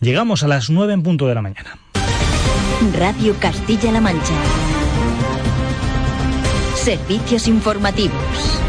Llegamos a las 9 en punto de la mañana. Radio Castilla-La Mancha. Servicios informativos.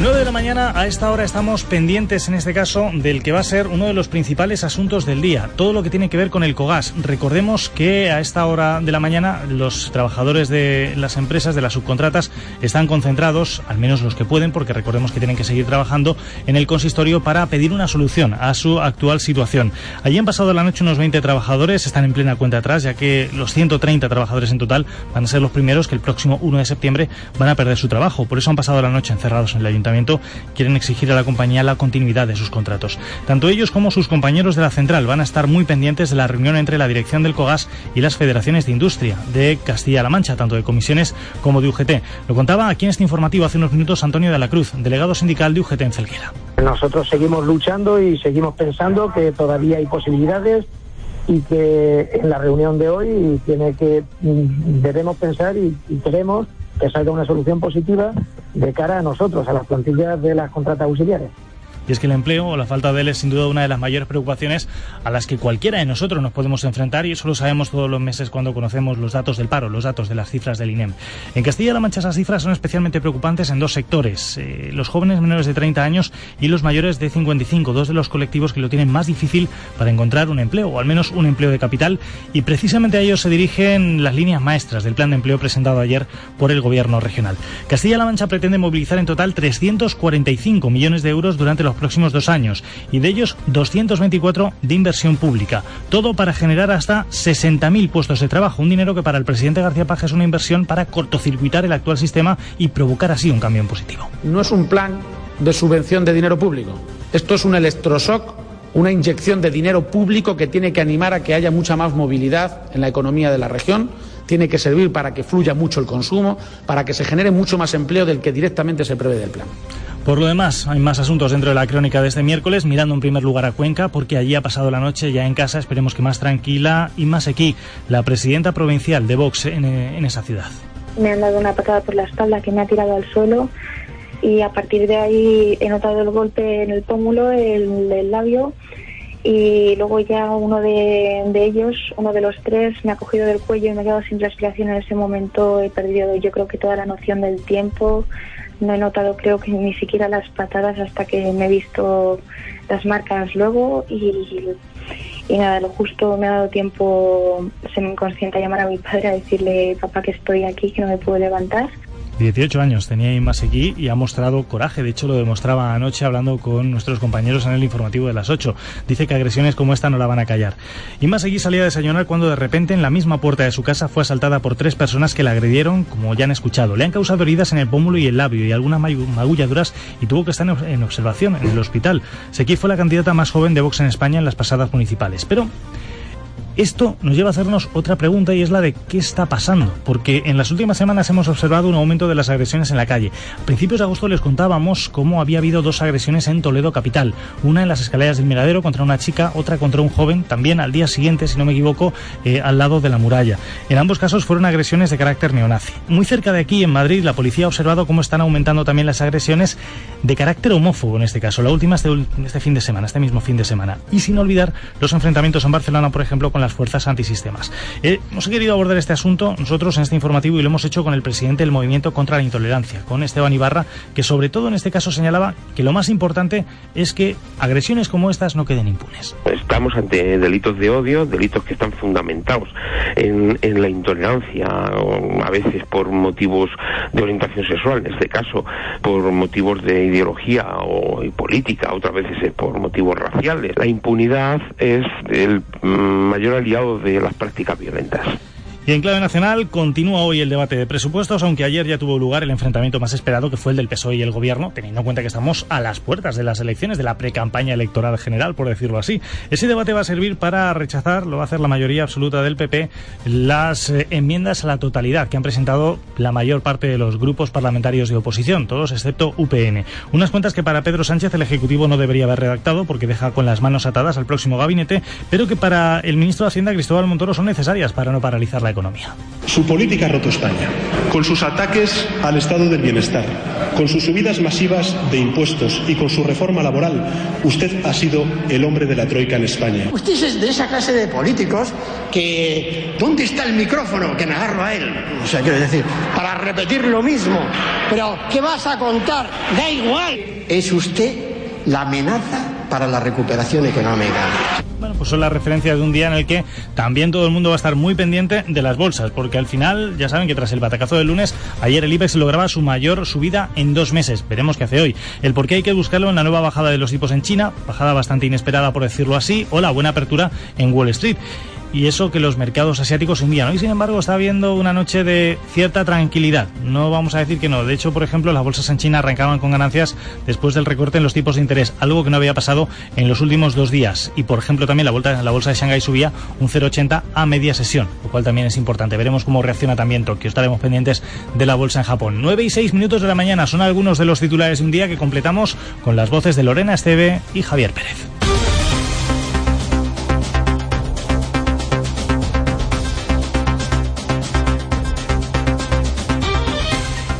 9 de la mañana, a esta hora estamos pendientes en este caso del que va a ser uno de los principales asuntos del día, todo lo que tiene que ver con el COGAS. Recordemos que a esta hora de la mañana los trabajadores de las empresas, de las subcontratas, están concentrados, al menos los que pueden, porque recordemos que tienen que seguir trabajando en el consistorio para pedir una solución a su actual situación. Allí han pasado la noche unos 20 trabajadores, están en plena cuenta atrás, ya que los 130 trabajadores en total van a ser los primeros que el próximo 1 de septiembre van a perder su trabajo. Por eso han pasado la noche encerrados en el ayuntamiento quieren exigir a la compañía la continuidad de sus contratos. Tanto ellos como sus compañeros de la central van a estar muy pendientes de la reunión entre la dirección del COGAS y las federaciones de industria de Castilla-La Mancha, tanto de comisiones como de UGT. Lo contaba aquí en este informativo hace unos minutos Antonio de la Cruz, delegado sindical de UGT en Celguera. Nosotros seguimos luchando y seguimos pensando que todavía hay posibilidades y que en la reunión de hoy tiene que mm, debemos pensar y, y queremos que salga una solución positiva de cara a nosotros, a las plantillas de las contratas auxiliares. Y es que el empleo o la falta de él es sin duda una de las mayores preocupaciones a las que cualquiera de nosotros nos podemos enfrentar y eso lo sabemos todos los meses cuando conocemos los datos del paro, los datos de las cifras del INEM. En Castilla-La Mancha esas cifras son especialmente preocupantes en dos sectores, eh, los jóvenes menores de 30 años y los mayores de 55, dos de los colectivos que lo tienen más difícil para encontrar un empleo o al menos un empleo de capital y precisamente a ellos se dirigen las líneas maestras del plan de empleo presentado ayer por el gobierno regional. Castilla-La Mancha pretende movilizar en total 345 millones de euros durante los próximos dos años y de ellos 224 de inversión pública. Todo para generar hasta 60.000 puestos de trabajo, un dinero que para el presidente García Paja es una inversión para cortocircuitar el actual sistema y provocar así un cambio en positivo. No es un plan de subvención de dinero público. Esto es un electroshock, una inyección de dinero público que tiene que animar a que haya mucha más movilidad en la economía de la región tiene que servir para que fluya mucho el consumo, para que se genere mucho más empleo del que directamente se prevé del plan. Por lo demás, hay más asuntos dentro de la crónica de este miércoles, mirando en primer lugar a Cuenca, porque allí ha pasado la noche ya en casa, esperemos que más tranquila, y más aquí, la presidenta provincial de Vox en, en esa ciudad. Me han dado una patada por la espalda que me ha tirado al suelo y a partir de ahí he notado el golpe en el pómulo, el, el labio y luego ya uno de, ellos, uno de los tres, me ha cogido del cuello y me he quedado sin respiración en ese momento. He perdido yo creo que toda la noción del tiempo, no he notado creo que ni siquiera las patadas hasta que me he visto las marcas luego y, y nada, lo justo me ha dado tiempo, se me inconsciente a llamar a mi padre a decirle papá que estoy aquí, que no me puedo levantar 18 años tenía aquí y ha mostrado coraje. De hecho, lo demostraba anoche hablando con nuestros compañeros en el informativo de las 8. Dice que agresiones como esta no la van a callar. Imasegui salía a desayunar cuando de repente en la misma puerta de su casa fue asaltada por tres personas que la agredieron, como ya han escuchado. Le han causado heridas en el pómulo y el labio y algunas magulladuras y tuvo que estar en observación en el hospital. Seguí fue la candidata más joven de Vox en España en las pasadas municipales. Pero esto nos lleva a hacernos otra pregunta y es la de qué está pasando, porque en las últimas semanas hemos observado un aumento de las agresiones en la calle. A principios de agosto les contábamos cómo había habido dos agresiones en Toledo capital, una en las escaleras del Miradero contra una chica, otra contra un joven, también al día siguiente, si no me equivoco, eh, al lado de la muralla. En ambos casos fueron agresiones de carácter neonazi. Muy cerca de aquí, en Madrid, la policía ha observado cómo están aumentando también las agresiones de carácter homófobo en este caso, la última este, este fin de semana, este mismo fin de semana. Y sin olvidar los enfrentamientos en Barcelona, por ejemplo, con con las fuerzas antisistemas. Eh, hemos querido abordar este asunto nosotros en este informativo y lo hemos hecho con el presidente del Movimiento contra la Intolerancia, con Esteban Ibarra, que sobre todo en este caso señalaba que lo más importante es que agresiones como estas no queden impunes. Estamos ante delitos de odio, delitos que están fundamentados en, en la intolerancia, a veces por motivos de orientación sexual, en este caso por motivos de ideología o política, otras veces es por motivos raciales. La impunidad es el mm, mayor aliado de las prácticas violentas. Y en clave nacional continúa hoy el debate de presupuestos, aunque ayer ya tuvo lugar el enfrentamiento más esperado, que fue el del PSOE y el Gobierno, teniendo en cuenta que estamos a las puertas de las elecciones, de la pre-campaña electoral general, por decirlo así. Ese debate va a servir para rechazar, lo va a hacer la mayoría absoluta del PP, las eh, enmiendas a la totalidad que han presentado la mayor parte de los grupos parlamentarios de oposición, todos excepto UPN. Unas cuentas que para Pedro Sánchez el Ejecutivo no debería haber redactado porque deja con las manos atadas al próximo gabinete, pero que para el ministro de Hacienda, Cristóbal Montoro, son necesarias para no paralizar la economía. Su política ha roto España, con sus ataques al estado del bienestar, con sus subidas masivas de impuestos y con su reforma laboral. Usted ha sido el hombre de la troika en España. Usted es de esa clase de políticos que ¿dónde está el micrófono? Que me agarro a él. O sea, quiero decir, para repetir lo mismo. Pero ¿qué vas a contar? Da igual. Es usted la amenaza para la recuperación económica. Pues son la referencia de un día en el que también todo el mundo va a estar muy pendiente de las bolsas, porque al final ya saben que tras el batacazo del lunes, ayer el IBEX lograba su mayor subida en dos meses. Veremos qué hace hoy. El por qué hay que buscarlo en la nueva bajada de los tipos en China, bajada bastante inesperada por decirlo así, o la buena apertura en Wall Street y eso que los mercados asiáticos hundían. Hoy, sin embargo, está habiendo una noche de cierta tranquilidad. No vamos a decir que no. De hecho, por ejemplo, las bolsas en China arrancaban con ganancias después del recorte en los tipos de interés, algo que no había pasado en los últimos dos días. Y, por ejemplo, también la, bolsa, de Shanghái subía un 0,80 a media sesión, lo cual también es importante. Veremos cómo reacciona también Tokio. Estaremos pendientes de la bolsa en Japón. 9 y 6 minutos de la mañana son algunos de los titulares de un día que completamos con las voces de Lorena Esteve y Javier Pérez.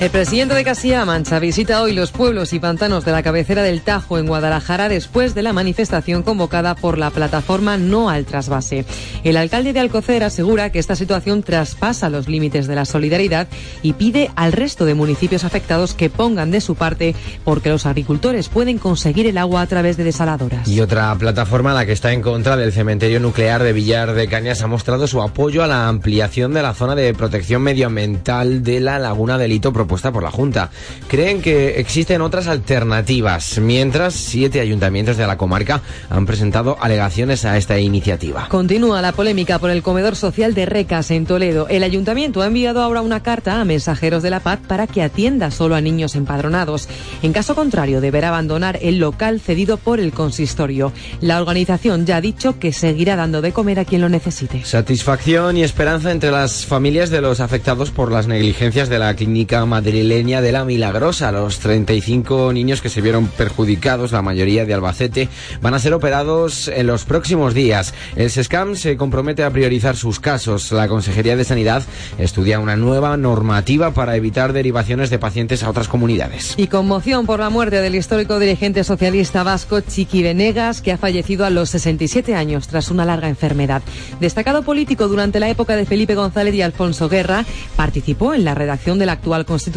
El presidente de Castilla-La Mancha visita hoy los pueblos y pantanos de la cabecera del Tajo en Guadalajara después de la manifestación convocada por la plataforma No al Trasvase. El alcalde de Alcocer asegura que esta situación traspasa los límites de la solidaridad y pide al resto de municipios afectados que pongan de su parte porque los agricultores pueden conseguir el agua a través de desaladoras. Y otra plataforma, la que está en contra del cementerio nuclear de Villar de Cañas, ha mostrado su apoyo a la ampliación de la zona de protección medioambiental de la Laguna del Hito propuesta por la Junta. Creen que existen otras alternativas, mientras siete ayuntamientos de la comarca han presentado alegaciones a esta iniciativa. Continúa la polémica por el comedor social de Recas en Toledo. El ayuntamiento ha enviado ahora una carta a mensajeros de la paz para que atienda solo a niños empadronados. En caso contrario, deberá abandonar el local cedido por el consistorio. La organización ya ha dicho que seguirá dando de comer a quien lo necesite. Satisfacción y esperanza entre las familias de los afectados por las negligencias de la clínica madrileña de la Milagrosa. Los 35 niños que se vieron perjudicados, la mayoría de Albacete, van a ser operados en los próximos días. El SESCAM se compromete a priorizar sus casos. La Consejería de Sanidad estudia una nueva normativa para evitar derivaciones de pacientes a otras comunidades. Y conmoción por la muerte del histórico dirigente socialista vasco Chiqui Venegas, que ha fallecido a los 67 años tras una larga enfermedad. Destacado político durante la época de Felipe González y Alfonso Guerra, participó en la redacción de la actual Constitución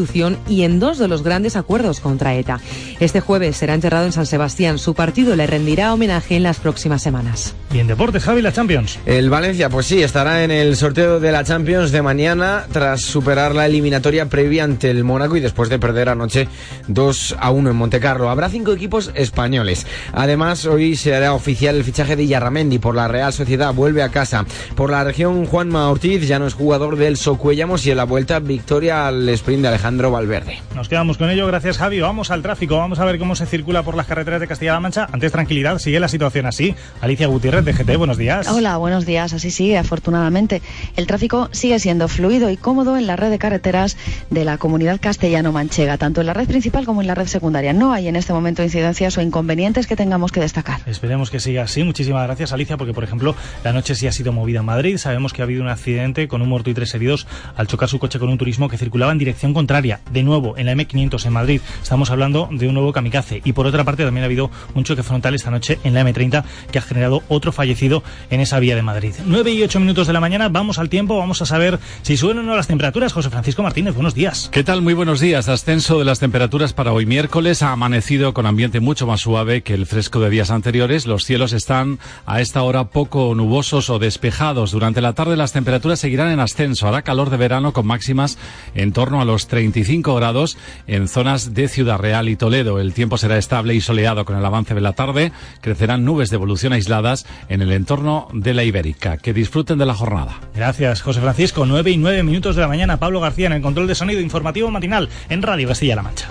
y en dos de los grandes acuerdos contra ETA. Este jueves será enterrado en San Sebastián. Su partido le rendirá homenaje en las próximas semanas. Y en deportes, Javi, la Champions. El Valencia, pues sí, estará en el sorteo de la Champions de mañana tras superar la eliminatoria previa ante el Mónaco y después de perder anoche 2 a 1 en Montecarlo. Habrá cinco equipos españoles. Además, hoy se hará oficial el fichaje de Yarramendi por la Real Sociedad. Vuelve a casa. Por la región, Juanma Ortiz ya no es jugador del Socuellamos y en la vuelta victoria al sprint de Alejandro. Alejandro Valverde. Nos quedamos con ello, gracias Javi. Vamos al tráfico, vamos a ver cómo se circula por las carreteras de Castilla-La Mancha. Antes tranquilidad, sigue la situación así. Alicia Gutiérrez de GT, buenos días. Hola, buenos días. Así sigue, afortunadamente. El tráfico sigue siendo fluido y cómodo en la red de carreteras de la comunidad castellano-manchega, tanto en la red principal como en la red secundaria. No hay en este momento incidencias o inconvenientes que tengamos que destacar. Esperemos que siga así. Muchísimas gracias, Alicia, porque, por ejemplo, la noche sí ha sido movida en Madrid. Sabemos que ha habido un accidente con un muerto y tres heridos al chocar su coche con un turismo que circulaba en dirección contraria de nuevo en la M500 en Madrid. Estamos hablando de un nuevo kamikaze. Y por otra parte también ha habido un choque frontal esta noche en la M30 que ha generado otro fallecido en esa vía de Madrid. 9 y 8 minutos de la mañana, vamos al tiempo, vamos a saber si suben o no las temperaturas. José Francisco Martínez, buenos días. ¿Qué tal? Muy buenos días. Ascenso de las temperaturas para hoy miércoles ha amanecido con ambiente mucho más suave que el fresco de días anteriores. Los cielos están a esta hora poco nubosos o despejados. Durante la tarde las temperaturas seguirán en ascenso. Hará calor de verano con máximas en torno a los 35 grados en zonas de Ciudad Real y Toledo. El tiempo será estable y soleado con el avance de la tarde. Crecerán nubes de evolución aisladas en el entorno de la Ibérica. Que disfruten de la jornada. Gracias, José Francisco. 9 y 9 minutos de la mañana. Pablo García en el control de sonido informativo matinal en Radio Castilla-La Mancha.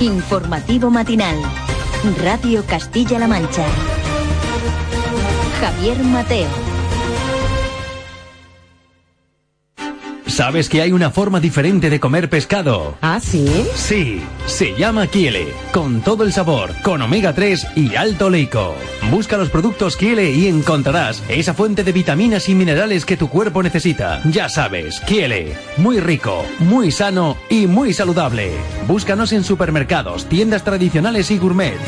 Informativo matinal. Radio Castilla-La Mancha. Javier Mateo. ¿Sabes que hay una forma diferente de comer pescado? ¿Ah, sí? Sí, se llama Kiele, con todo el sabor, con omega 3 y alto leico. Busca los productos Kiele y encontrarás esa fuente de vitaminas y minerales que tu cuerpo necesita. Ya sabes, Kiele, muy rico, muy sano y muy saludable. Búscanos en supermercados, tiendas tradicionales y gourmet.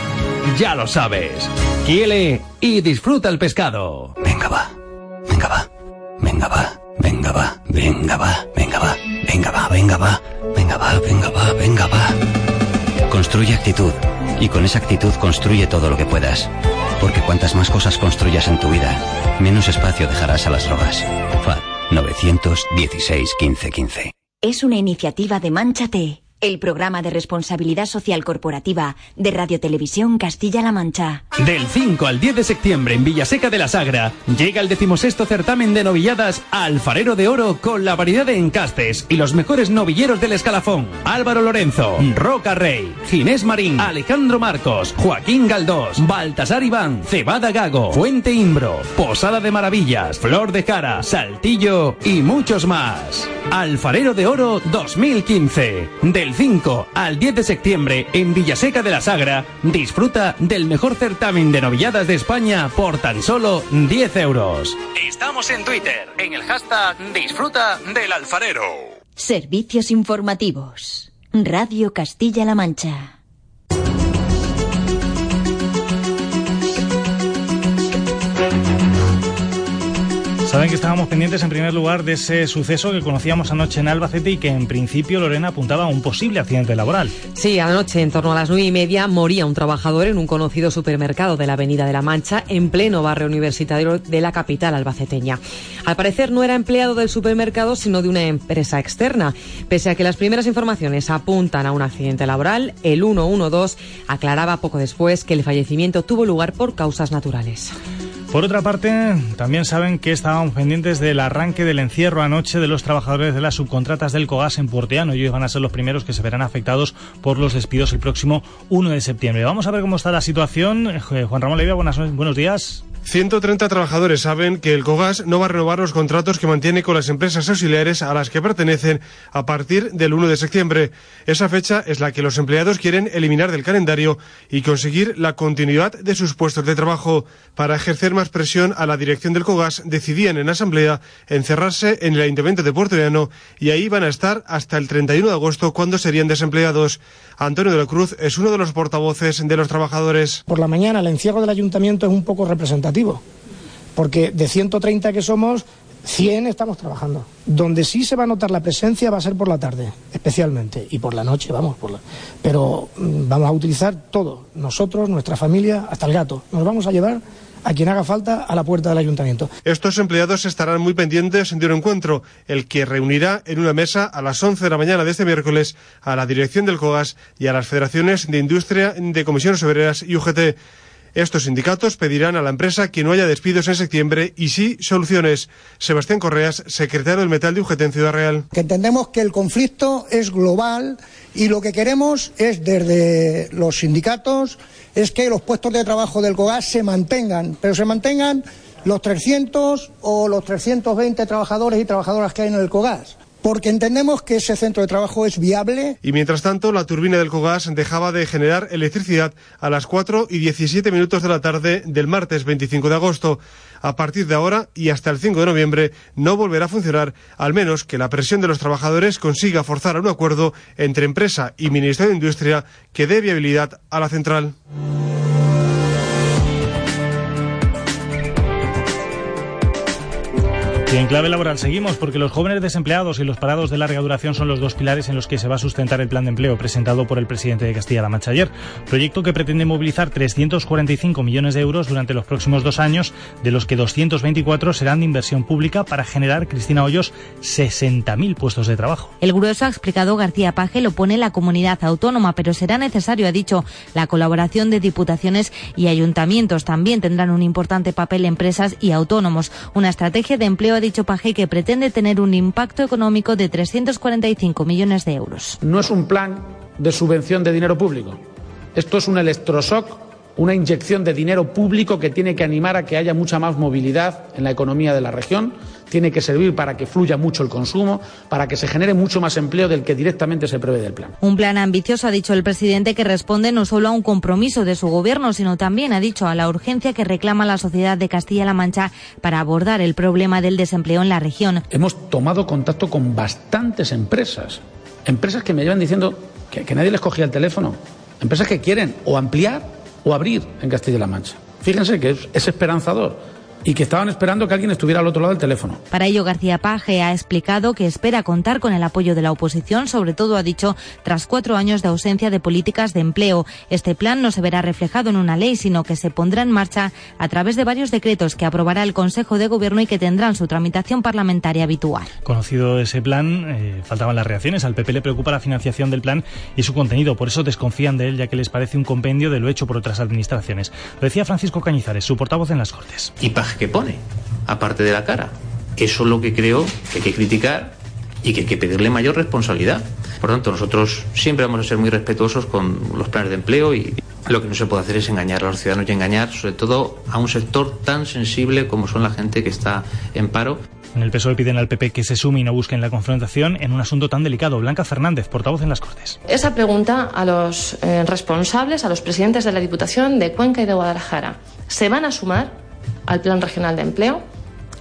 Ya lo sabes. Kiele y disfruta el pescado. Venga va, venga va, venga va. Venga va, venga va, venga va, venga va, venga va, venga va, venga va, venga va. Construye actitud y con esa actitud construye todo lo que puedas. Porque cuantas más cosas construyas en tu vida, menos espacio dejarás a las drogas. FAD 916 1515. Es una iniciativa de Manchate el programa de responsabilidad social corporativa de Radio Televisión Castilla-La Mancha. Del 5 al 10 de septiembre en Villaseca de la Sagra llega el decimosexto certamen de novilladas Alfarero de Oro con la variedad de encastes y los mejores novilleros del escalafón. Álvaro Lorenzo, Roca Rey, Ginés Marín, Alejandro Marcos, Joaquín Galdós, Baltasar Iván, Cebada Gago, Fuente Imbro, Posada de Maravillas, Flor de Cara, Saltillo y muchos más. Alfarero de Oro 2015. Del 5 al 10 de septiembre en Villaseca de la Sagra, disfruta del mejor certamen de novilladas de España por tan solo 10 euros. Estamos en Twitter, en el hashtag Disfruta del Alfarero. Servicios informativos. Radio Castilla-La Mancha. Saben que estábamos pendientes en primer lugar de ese suceso que conocíamos anoche en Albacete y que en principio Lorena apuntaba a un posible accidente laboral. Sí, anoche en torno a las nueve y media moría un trabajador en un conocido supermercado de la Avenida de la Mancha en pleno barrio universitario de la capital albaceteña. Al parecer no era empleado del supermercado sino de una empresa externa. Pese a que las primeras informaciones apuntan a un accidente laboral, el 112 aclaraba poco después que el fallecimiento tuvo lugar por causas naturales. Por otra parte, también saben que estábamos pendientes del arranque del encierro anoche de los trabajadores de las subcontratas del Cogas en Porteano. Ellos van a ser los primeros que se verán afectados por los despidos el próximo 1 de septiembre. Vamos a ver cómo está la situación. Eh, Juan Ramón Leiva, buenos días. 130 trabajadores saben que el COGAS no va a renovar los contratos que mantiene con las empresas auxiliares a las que pertenecen a partir del 1 de septiembre. Esa fecha es la que los empleados quieren eliminar del calendario y conseguir la continuidad de sus puestos de trabajo. Para ejercer más presión a la dirección del COGAS, decidían en asamblea encerrarse en el Ayuntamiento de Puerto Llano y ahí van a estar hasta el 31 de agosto cuando serían desempleados. Antonio de la Cruz es uno de los portavoces de los trabajadores. Por la mañana el encierro del ayuntamiento es un poco representativo, porque de 130 que somos, 100 estamos trabajando. Donde sí se va a notar la presencia va a ser por la tarde, especialmente, y por la noche, vamos, por la... pero mm, vamos a utilizar todo, nosotros, nuestra familia, hasta el gato. Nos vamos a llevar a quien haga falta a la puerta del ayuntamiento. Estos empleados estarán muy pendientes de un encuentro, el que reunirá en una mesa a las 11 de la mañana de este miércoles a la dirección del COGAS y a las federaciones de industria de comisiones obreras y UGT. Estos sindicatos pedirán a la empresa que no haya despidos en septiembre y sí soluciones. Sebastián Correas, secretario del Metal de UGT en Ciudad Real. Que entendemos que el conflicto es global y lo que queremos es desde los sindicatos es que los puestos de trabajo del COGAS se mantengan, pero se mantengan los 300 o los 320 trabajadores y trabajadoras que hay en el COGAS porque entendemos que ese centro de trabajo es viable. Y mientras tanto, la turbina del Cogas dejaba de generar electricidad a las 4 y 17 minutos de la tarde del martes 25 de agosto. A partir de ahora y hasta el 5 de noviembre no volverá a funcionar, al menos que la presión de los trabajadores consiga forzar un acuerdo entre empresa y Ministerio de Industria que dé viabilidad a la central. En clave laboral seguimos porque los jóvenes desempleados y los parados de larga duración son los dos pilares en los que se va a sustentar el plan de empleo presentado por el presidente de Castilla-La Mancha ayer. Proyecto que pretende movilizar 345 millones de euros durante los próximos dos años, de los que 224 serán de inversión pública para generar, Cristina Hoyos, 60.000 puestos de trabajo. El grueso, ha explicado García Paje, lo pone la comunidad autónoma, pero será necesario, ha dicho, la colaboración de diputaciones y ayuntamientos. También tendrán un importante papel empresas y autónomos. Una estrategia de empleo ha dicho Paje que pretende tener un impacto económico de 345 millones de euros. No es un plan de subvención de dinero público. Esto es un electroshock, una inyección de dinero público que tiene que animar a que haya mucha más movilidad en la economía de la región, tiene que servir para que fluya mucho el consumo, para que se genere mucho más empleo del que directamente se prevé del plan. Un plan ambicioso, ha dicho el presidente, que responde no solo a un compromiso de su gobierno, sino también, ha dicho, a la urgencia que reclama la sociedad de Castilla-La Mancha para abordar el problema del desempleo en la región. Hemos tomado contacto con bastantes empresas, empresas que me llevan diciendo que, que nadie les cogía el teléfono, empresas que quieren o ampliar o abrir en Castilla-La Mancha. Fíjense que es, es esperanzador y que estaban esperando que alguien estuviera al otro lado del teléfono. Para ello, García Paje ha explicado que espera contar con el apoyo de la oposición, sobre todo, ha dicho, tras cuatro años de ausencia de políticas de empleo. Este plan no se verá reflejado en una ley, sino que se pondrá en marcha a través de varios decretos que aprobará el Consejo de Gobierno y que tendrán su tramitación parlamentaria habitual. Conocido ese plan, eh, faltaban las reacciones. Al PP le preocupa la financiación del plan y su contenido. Por eso desconfían de él, ya que les parece un compendio de lo hecho por otras administraciones. Lo decía Francisco Cañizares, su portavoz en las Cortes. Y que pone, aparte de la cara. Eso es lo que creo que hay que criticar y que hay que pedirle mayor responsabilidad. Por tanto, nosotros siempre vamos a ser muy respetuosos con los planes de empleo y lo que no se puede hacer es engañar a los ciudadanos y engañar sobre todo a un sector tan sensible como son la gente que está en paro. En el PSOE piden al PP que se sume y no busquen la confrontación en un asunto tan delicado. Blanca Fernández, portavoz en las Cortes. Esa pregunta a los eh, responsables, a los presidentes de la Diputación de Cuenca y de Guadalajara. ¿Se van a sumar al Plan Regional de Empleo,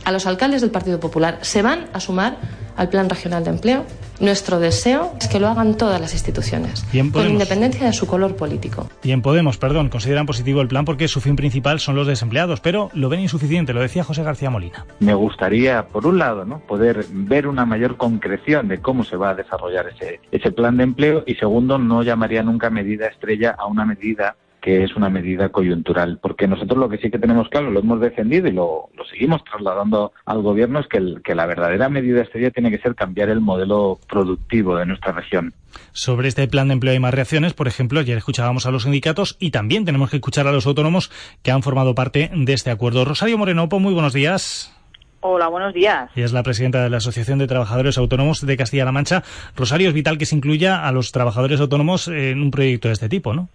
a los alcaldes del Partido Popular se van a sumar al Plan Regional de Empleo. Nuestro deseo es que lo hagan todas las instituciones, con independencia de su color político. Y en Podemos, perdón, consideran positivo el plan porque su fin principal son los desempleados, pero lo ven insuficiente, lo decía José García Molina. Me gustaría, por un lado, ¿no? poder ver una mayor concreción de cómo se va a desarrollar ese, ese plan de empleo y segundo, no llamaría nunca medida estrella a una medida que es una medida coyuntural, porque nosotros lo que sí que tenemos claro, lo hemos defendido y lo, lo seguimos trasladando al gobierno, es que, el, que la verdadera medida estrella tiene que ser cambiar el modelo productivo de nuestra región. Sobre este plan de empleo hay más reacciones, por ejemplo, ayer escuchábamos a los sindicatos y también tenemos que escuchar a los autónomos que han formado parte de este acuerdo. Rosario Morenopo, muy buenos días. Hola, buenos días. Y es la presidenta de la Asociación de Trabajadores Autónomos de Castilla-La Mancha. Rosario, es vital que se incluya a los trabajadores autónomos en un proyecto de este tipo, ¿no?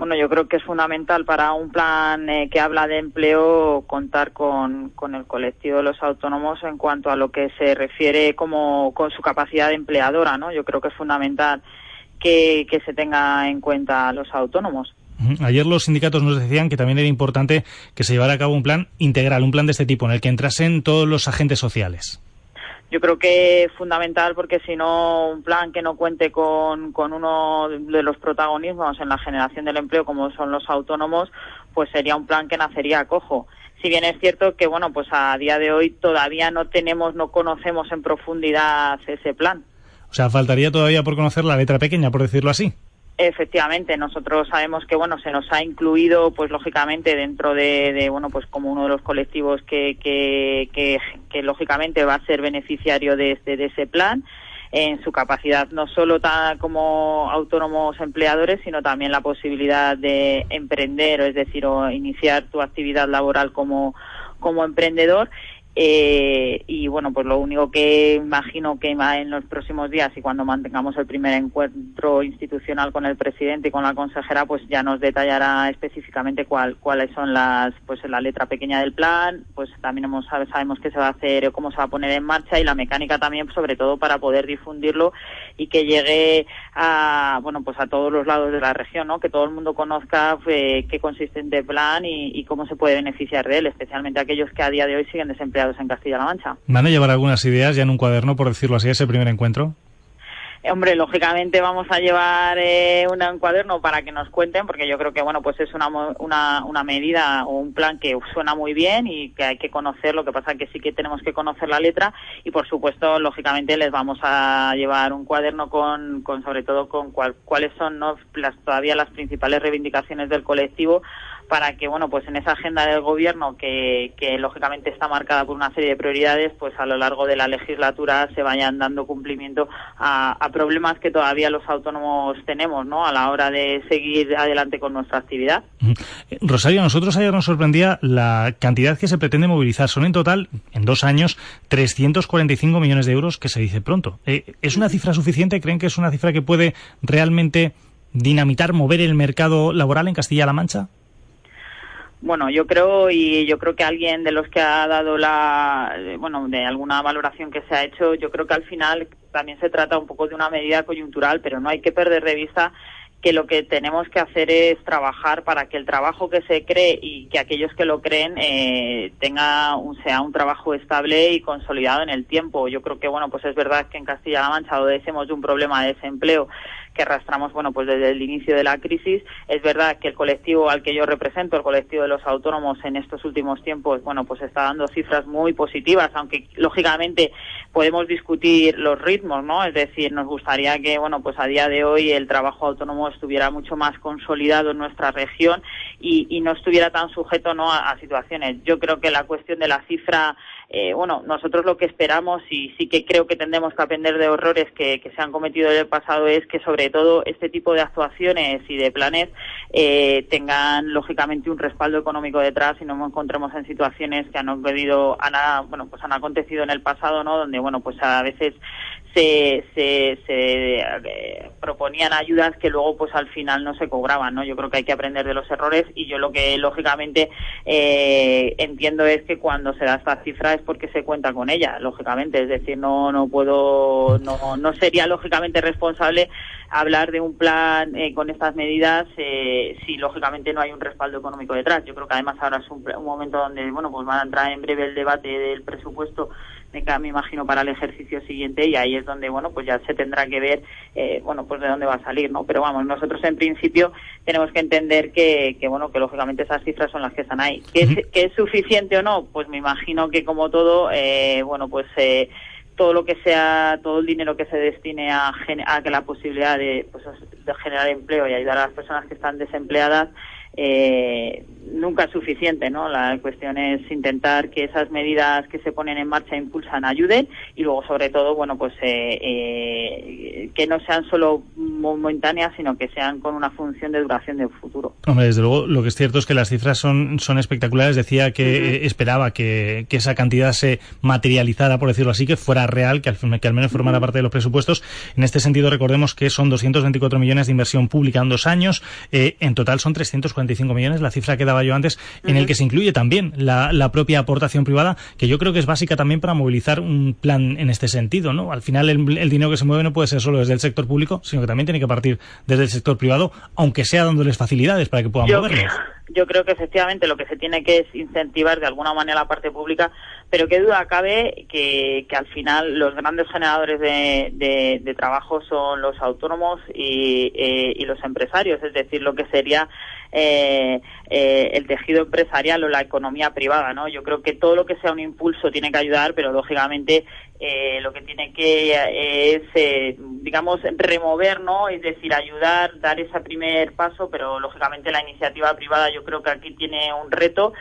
Bueno, yo creo que es fundamental para un plan eh, que habla de empleo contar con, con, el colectivo de los autónomos en cuanto a lo que se refiere como con su capacidad de empleadora, ¿no? Yo creo que es fundamental que, que se tenga en cuenta a los autónomos. Ayer los sindicatos nos decían que también era importante que se llevara a cabo un plan integral, un plan de este tipo, en el que entrasen todos los agentes sociales yo creo que es fundamental porque si no un plan que no cuente con, uno de los protagonismos en la generación del empleo como son los autónomos pues sería un plan que nacería a cojo. Si bien es cierto que bueno pues a día de hoy todavía no tenemos no conocemos en profundidad ese plan. O sea faltaría todavía por conocer la letra pequeña por decirlo así Efectivamente, nosotros sabemos que bueno se nos ha incluido, pues lógicamente dentro de, bueno pues como uno de los colectivos que, que, que, lógicamente va a ser beneficiario de, este, de ese plan en su capacidad no solo como autónomos empleadores, sino también la posibilidad de emprender, es decir, o iniciar tu actividad laboral como, como emprendedor eh, y bueno, pues lo único que imagino que en los próximos días y cuando mantengamos el primer encuentro institucional con el presidente y con la consejera, pues ya nos detallará específicamente cuál, cuáles son las, pues la letra pequeña del plan, pues también hemos, sabemos qué se va a hacer, cómo se va a poner en marcha y la mecánica también, sobre todo para poder difundirlo y que llegue a, bueno, pues a todos los lados de la región, ¿no? Que todo el mundo conozca eh, qué consiste en este plan y, y cómo se puede beneficiar de él, especialmente aquellos que a día de hoy siguen desempleados en Castilla-La Mancha. ¿Van a llevar algunas ideas ya en un cuaderno, por decirlo así, ese primer encuentro? Hombre, lógicamente vamos a llevar eh, un cuaderno para que nos cuenten, porque yo creo que bueno, pues es una, una, una medida o un plan que suena muy bien y que hay que conocer. Lo que pasa que sí que tenemos que conocer la letra y, por supuesto, lógicamente les vamos a llevar un cuaderno con, con sobre todo con cuáles son ¿no? las, todavía las principales reivindicaciones del colectivo para que, bueno, pues en esa agenda del gobierno que, lógicamente está marcada por una serie de prioridades, pues a lo largo de la legislatura se vayan dando cumplimiento a, a problemas que todavía los autónomos tenemos, ¿no? A la hora de seguir adelante con nuestra actividad. Rosario, a nosotros ayer nos sorprendía la cantidad que se pretende movilizar. Son en total, en dos años, 345 millones de euros, que se dice pronto. Eh, ¿Es una cifra suficiente? ¿Creen que es una cifra que puede realmente dinamitar, mover el mercado laboral en Castilla-La Mancha? Bueno, yo creo y yo creo que alguien de los que ha dado la, bueno, de alguna valoración que se ha hecho, yo creo que al final también se trata un poco de una medida coyuntural, pero no hay que perder de vista que lo que tenemos que hacer es trabajar para que el trabajo que se cree y que aquellos que lo creen eh, tenga un, sea un trabajo estable y consolidado en el tiempo. Yo creo que bueno pues es verdad que en Castilla-La Mancha padecemos de un problema de desempleo que arrastramos bueno pues desde el inicio de la crisis. Es verdad que el colectivo al que yo represento el colectivo de los autónomos en estos últimos tiempos bueno pues está dando cifras muy positivas aunque lógicamente podemos discutir los ritmos no es decir nos gustaría que bueno pues a día de hoy el trabajo autónomo estuviera mucho más consolidado en nuestra región y, no estuviera tan sujeto no a situaciones. Yo creo que la cuestión de la cifra eh, bueno, nosotros lo que esperamos y sí que creo que tendemos que aprender de horrores que, se han cometido en el pasado es que sobre todo este tipo de actuaciones y de planes eh, tengan lógicamente un respaldo económico detrás y no nos encontremos en situaciones que han ocurrido, bueno, pues han acontecido en el pasado, ¿no? Donde, bueno, pues a veces se, se, se eh, proponían ayudas que luego pues al final no se cobraban no yo creo que hay que aprender de los errores y yo lo que lógicamente eh, entiendo es que cuando se da esta cifra es porque se cuenta con ella lógicamente. Es decir no no puedo no no sería lógicamente responsable hablar de un plan eh, con estas medidas eh, si lógicamente no hay un respaldo económico detrás. Yo creo que además ahora es un, un momento donde bueno pues van a entrar en breve el debate del presupuesto me imagino, para el ejercicio siguiente y ahí es donde, bueno, pues ya se tendrá que ver, eh, bueno, pues de dónde va a salir, ¿no? Pero vamos, nosotros en principio tenemos que entender que, que bueno, que lógicamente esas cifras son las que están ahí. ¿Que es, que es suficiente o no? Pues me imagino que como todo, eh, bueno, pues eh, todo lo que sea, todo el dinero que se destine a, a que la posibilidad de, pues, de generar empleo y ayudar a las personas que están desempleadas, eh, nunca es suficiente, ¿no? La cuestión es intentar que esas medidas que se ponen en marcha impulsan ayuden y luego, sobre todo, bueno, pues eh, eh, que no sean solo momentáneas, sino que sean con una función de duración de futuro. Hombre, desde luego, lo que es cierto es que las cifras son, son espectaculares. Decía que esperaba que, que, esa cantidad se materializara, por decirlo así, que fuera real, que al, que al menos formara parte de los presupuestos. En este sentido, recordemos que son 224 millones de inversión pública en dos años. en total son 340 45 millones, la cifra que daba yo antes, en el que se incluye también la, la, propia aportación privada, que yo creo que es básica también para movilizar un plan en este sentido, ¿no? Al final el, dinero que se mueve no puede ser solo desde el sector público, sino que también tiene que partir desde el sector privado, aunque sea dándoles facilidades para que puedan moverlos yo creo que efectivamente lo que se tiene que es incentivar de alguna manera la parte pública, pero qué duda cabe que, que al final los grandes generadores de, de, trabajo son los autónomos y, eh, y, los empresarios, es decir, lo que sería eh, eh, el tejido empresarial o la economía privada, ¿no? Yo creo que todo lo que sea un impulso tiene que ayudar, pero lógicamente eh, lo que tiene que es, eh, digamos, remover, ¿no? Es decir, ayudar, dar ese primer paso, pero lógicamente la iniciativa privada yo creo que aquí tiene un reto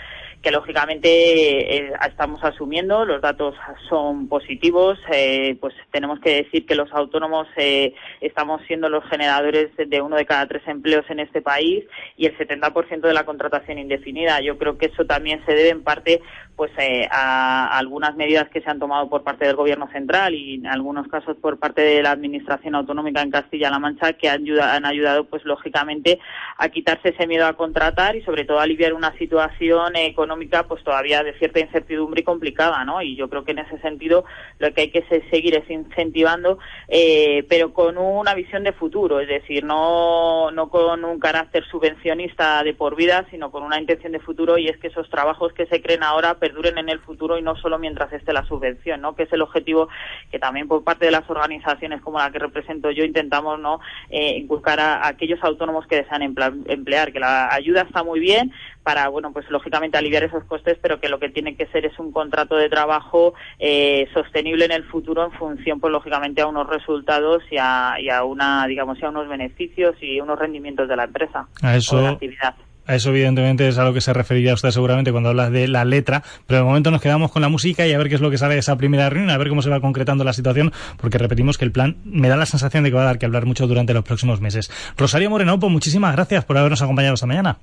que lógicamente eh, estamos asumiendo, los datos son positivos, eh, pues tenemos que decir que los autónomos eh, estamos siendo los generadores de uno de cada tres empleos en este país y el 70% de la contratación indefinida. Yo creo que eso también se debe en parte pues a, algunas medidas que se han tomado por parte del Gobierno central y en algunos casos por parte de la Administración Autonómica en Castilla-La Mancha que han, han ayudado pues lógicamente a quitarse ese miedo a contratar y sobre todo a aliviar una situación económica económica pues todavía de cierta incertidumbre y complicada, ¿no? Y yo creo que en ese sentido lo que hay que seguir es incentivando, eh, pero con una visión de futuro, es decir, no, no con un carácter subvencionista de por vida, sino con una intención de futuro y es que esos trabajos que se creen ahora perduren en el futuro y no solo mientras esté la subvención, ¿no? Que es el objetivo que también por parte de las organizaciones como la que represento yo intentamos, ¿no? Eh, inculcar a, aquellos autónomos que desean emplear, que la ayuda está muy bien para, bueno, pues lógicamente aliviar esos costes, pero que lo que tiene que ser es un contrato de trabajo eh, sostenible en el futuro en función, pues lógicamente a unos resultados y a, y a una, digamos, a unos beneficios y unos rendimientos de la empresa a eso, o de la actividad. A eso, evidentemente, es a lo que se referiría usted seguramente cuando habla de la letra, pero de momento nos quedamos con la música y a ver qué es lo que sale de esa primera reunión, a ver cómo se va concretando la situación, porque repetimos que el plan me da la sensación de que va a dar que hablar mucho durante los próximos meses. Rosario Moreno, pues muchísimas gracias por habernos acompañado esta mañana.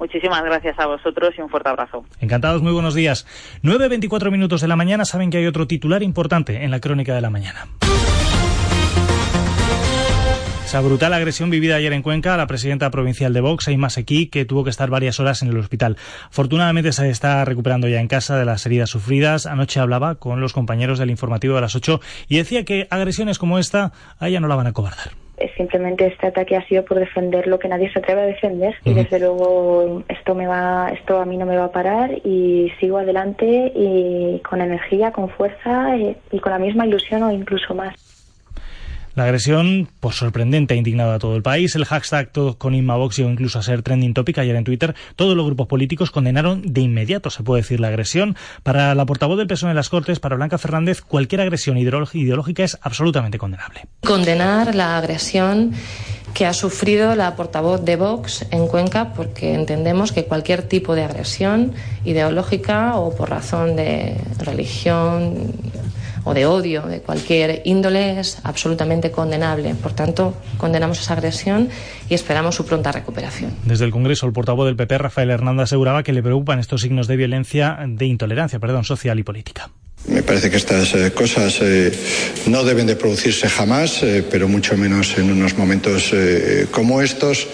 Muchísimas gracias a vosotros y un fuerte abrazo. Encantados, muy buenos días. 9.24 minutos de la mañana, saben que hay otro titular importante en la crónica de la mañana. Esa brutal agresión vivida ayer en Cuenca a la presidenta provincial de Vox, Aima Sequí, que tuvo que estar varias horas en el hospital. Afortunadamente se está recuperando ya en casa de las heridas sufridas. Anoche hablaba con los compañeros del informativo de las 8 y decía que agresiones como esta a ella no la van a cobardar simplemente este ataque ha sido por defender lo que nadie se atreve a defender y desde luego esto me va esto a mí no me va a parar y sigo adelante y con energía con fuerza y, y con la misma ilusión o incluso más la agresión, pues sorprendente, ha indignado a todo el país. El hashtag todos con Inmavox llegó incluso a ser trending topic ayer en Twitter. Todos los grupos políticos condenaron de inmediato, se puede decir, la agresión. Para la portavoz del PSOE en las Cortes, para Blanca Fernández, cualquier agresión ideológica es absolutamente condenable. Condenar la agresión que ha sufrido la portavoz de Vox en Cuenca porque entendemos que cualquier tipo de agresión ideológica o por razón de religión, o de odio de cualquier índole es absolutamente condenable. Por tanto, condenamos esa agresión y esperamos su pronta recuperación. Desde el Congreso, el portavoz del PP, Rafael Hernández, aseguraba que le preocupan estos signos de violencia, de intolerancia, perdón, social y política. Me parece que estas eh, cosas eh, no deben de producirse jamás, eh, pero mucho menos en unos momentos como estos.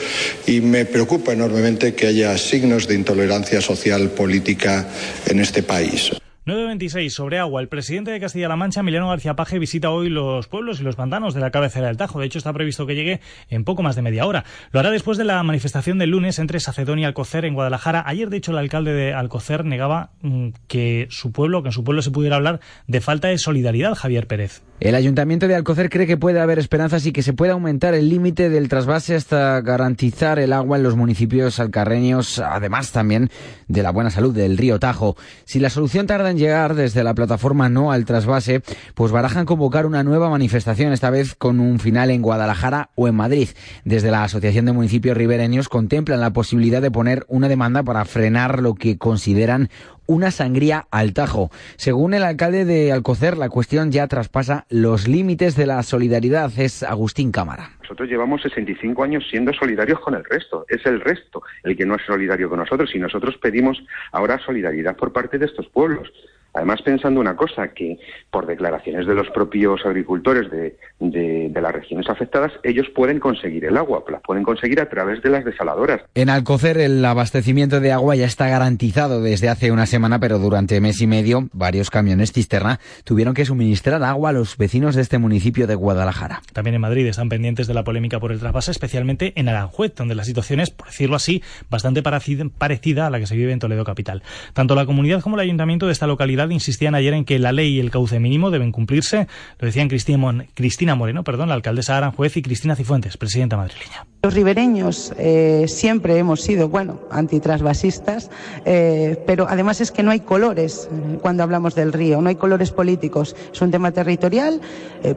Y me preocupa enormemente que haya signos de intolerancia social política en este país. 9.26 sobre agua. El presidente de Castilla-La Mancha, Emiliano García Paje, visita hoy los pueblos y los pantanos de la cabecera del Tajo. De hecho, está previsto que llegue en poco más de media hora. Lo hará después de la manifestación del lunes entre Sacedón y Alcocer en Guadalajara. Ayer, de hecho, el alcalde de Alcocer negaba mm, que su pueblo, que en su pueblo se pudiera hablar de falta de solidaridad, Javier Pérez. El ayuntamiento de Alcocer cree que puede haber esperanzas y que se puede aumentar el límite del trasvase hasta garantizar el agua en los municipios alcarreños, además también de la buena salud del río Tajo. Si la solución tarda en llegar desde la plataforma No al trasvase, pues barajan convocar una nueva manifestación, esta vez con un final en Guadalajara o en Madrid. Desde la Asociación de Municipios Ribereños contemplan la posibilidad de poner una demanda para frenar lo que consideran una sangría al Tajo. Según el alcalde de Alcocer, la cuestión ya traspasa los límites de la solidaridad. Es Agustín Cámara. Nosotros llevamos 65 años siendo solidarios con el resto. Es el resto el que no es solidario con nosotros y nosotros pedimos ahora solidaridad por parte de estos pueblos. Además, pensando una cosa, que por declaraciones de los propios agricultores de, de, las regiones afectadas, ellos pueden conseguir el agua, las pueden conseguir a través de las desaladoras. En Alcocer el abastecimiento de agua ya está garantizado desde hace una semana, pero durante mes y medio varios camiones cisterna tuvieron que suministrar agua a los vecinos de este municipio de Guadalajara. También en Madrid están pendientes de la polémica por el trasvase, especialmente en Aranjuez, donde la situación es, por decirlo así, bastante parecida a la que se vive en Toledo capital. Tanto la comunidad como el ayuntamiento de esta localidad insistían ayer en que la ley y el cauce mínimo deben cumplirse. Lo decían Cristina Moreno, perdón, la alcaldesa Aranjuez y Cristina Cifuentes, presidenta madrileña. Los ribereños eh, siempre hemos sido, bueno, antitrasvasistas, eh, pero además es que no hay colores eh, cuando hablamos del río, no hay colores políticos. Es un tema territorial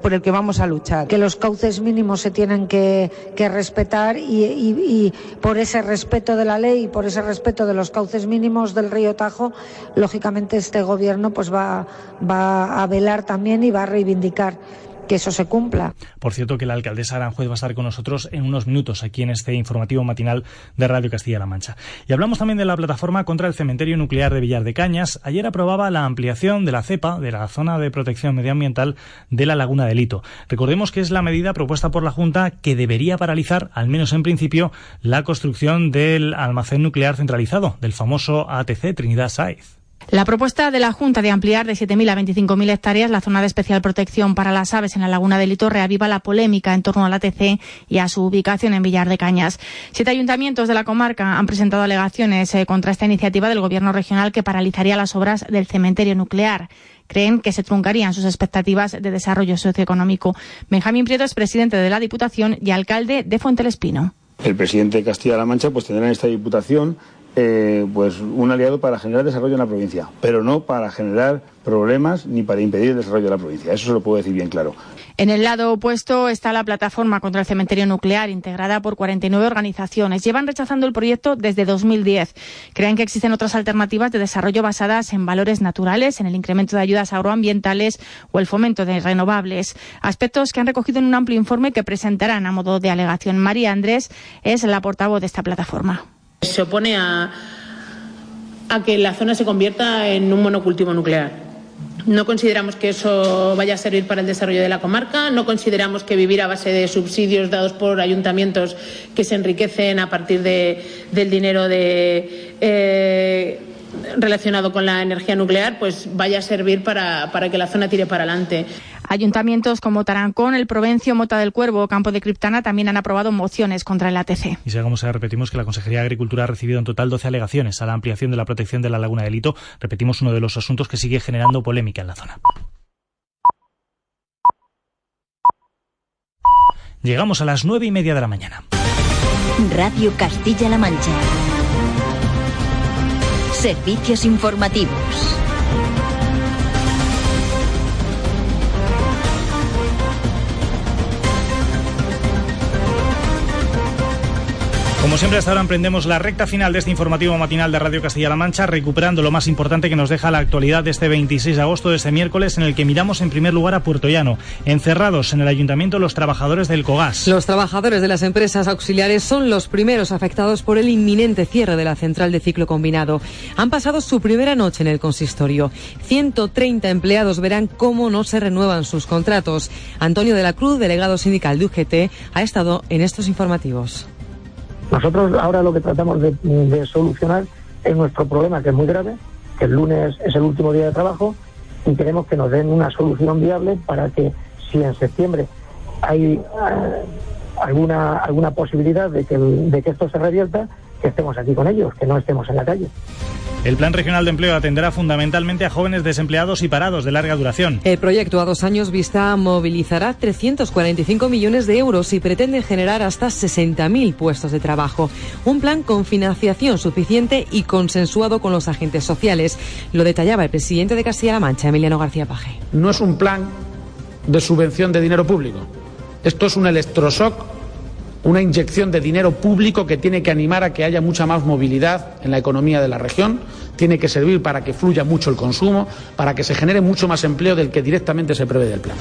por el que vamos a luchar. Que los cauces mínimos se tienen que, respetar y, y, por ese respeto de la ley y por ese respeto de los cauces mínimos del río Tajo, lógicamente este gobierno pues va, va a velar también y va a reivindicar que eso se cumpla. Por cierto, que la alcaldesa Aranjuez va a estar con nosotros en unos minutos aquí en este informativo matinal de Radio Castilla-La Mancha. Y hablamos también de la plataforma contra el cementerio nuclear de Villar de Cañas. Ayer aprobaba la ampliación de la CEPA, de la zona de protección medioambiental de la Laguna de Lito. Recordemos que es la medida propuesta por la Junta que debería paralizar, al menos en principio, la construcción del almacén nuclear centralizado, del famoso ATC Trinidad Saiz. La propuesta de la Junta de ampliar de 7.000 a 25.000 hectáreas la zona de especial protección para las aves en la laguna de Lito reaviva la polémica en torno al ATC y a su ubicación en Villar de Cañas. Siete ayuntamientos de la comarca han presentado alegaciones eh, contra esta iniciativa del Gobierno regional que paralizaría las obras del cementerio nuclear creen que se truncarían sus expectativas de desarrollo socioeconómico. Benjamín Prieto es presidente de la Diputación y alcalde de Fuentelespino. El presidente de Castilla-La Mancha pues tendrá en esta Diputación eh, pues un aliado para generar desarrollo en la provincia, pero no para generar problemas ni para impedir el desarrollo de la provincia. Eso se lo puedo decir bien claro. En el lado opuesto está la plataforma contra el cementerio nuclear, integrada por 49 organizaciones. Llevan rechazando el proyecto desde 2010. Creen que existen otras alternativas de desarrollo basadas en valores naturales, en el incremento de ayudas agroambientales o el fomento de renovables. Aspectos que han recogido en un amplio informe que presentarán a modo de alegación. María Andrés es la portavoz de esta plataforma. Se opone a, a que la zona se convierta en un monocultivo nuclear. No consideramos que eso vaya a servir para el desarrollo de la comarca, no consideramos que vivir a base de subsidios dados por ayuntamientos que se enriquecen a partir de, del dinero de, eh, relacionado con la energía nuclear pues vaya a servir para, para que la zona tire para adelante. Ayuntamientos como Tarancón, El Provencio, Mota del Cuervo o Campo de Criptana también han aprobado mociones contra el ATC. Y segamos, repetimos que la Consejería de Agricultura ha recibido en total 12 alegaciones a la ampliación de la protección de la laguna de Lito. Repetimos uno de los asuntos que sigue generando polémica en la zona. Llegamos a las nueve y media de la mañana. Radio Castilla-La Mancha. Servicios informativos. Como siempre, hasta ahora emprendemos la recta final de este informativo matinal de Radio Castilla-La Mancha, recuperando lo más importante que nos deja la actualidad de este 26 de agosto de este miércoles, en el que miramos en primer lugar a Puerto Llano. Encerrados en el ayuntamiento los trabajadores del COGAS. Los trabajadores de las empresas auxiliares son los primeros afectados por el inminente cierre de la central de ciclo combinado. Han pasado su primera noche en el consistorio. 130 empleados verán cómo no se renuevan sus contratos. Antonio de la Cruz, delegado sindical de UGT, ha estado en estos informativos. Nosotros ahora lo que tratamos de, solucionar es nuestro problema, que es muy grave, que el lunes es el último día de trabajo y queremos que nos den una solución viable para que si en septiembre hay alguna alguna posibilidad de que, de que esto se revierta, que estemos aquí con ellos, que no estemos en la calle. El Plan Regional de Empleo atenderá fundamentalmente a jóvenes desempleados y parados de larga duración. El proyecto a dos años vista movilizará 345 millones de euros y pretende generar hasta 60.000 puestos de trabajo. Un plan con financiación suficiente y consensuado con los agentes sociales. Lo detallaba el presidente de Castilla-La Mancha, Emiliano García Paje. No es un plan de subvención de dinero público. Esto es un electroshock una inyección de dinero público que tiene que animar a que haya mucha más movilidad en la economía de la región, tiene que servir para que fluya mucho el consumo, para que se genere mucho más empleo del que directamente se prevé del plan.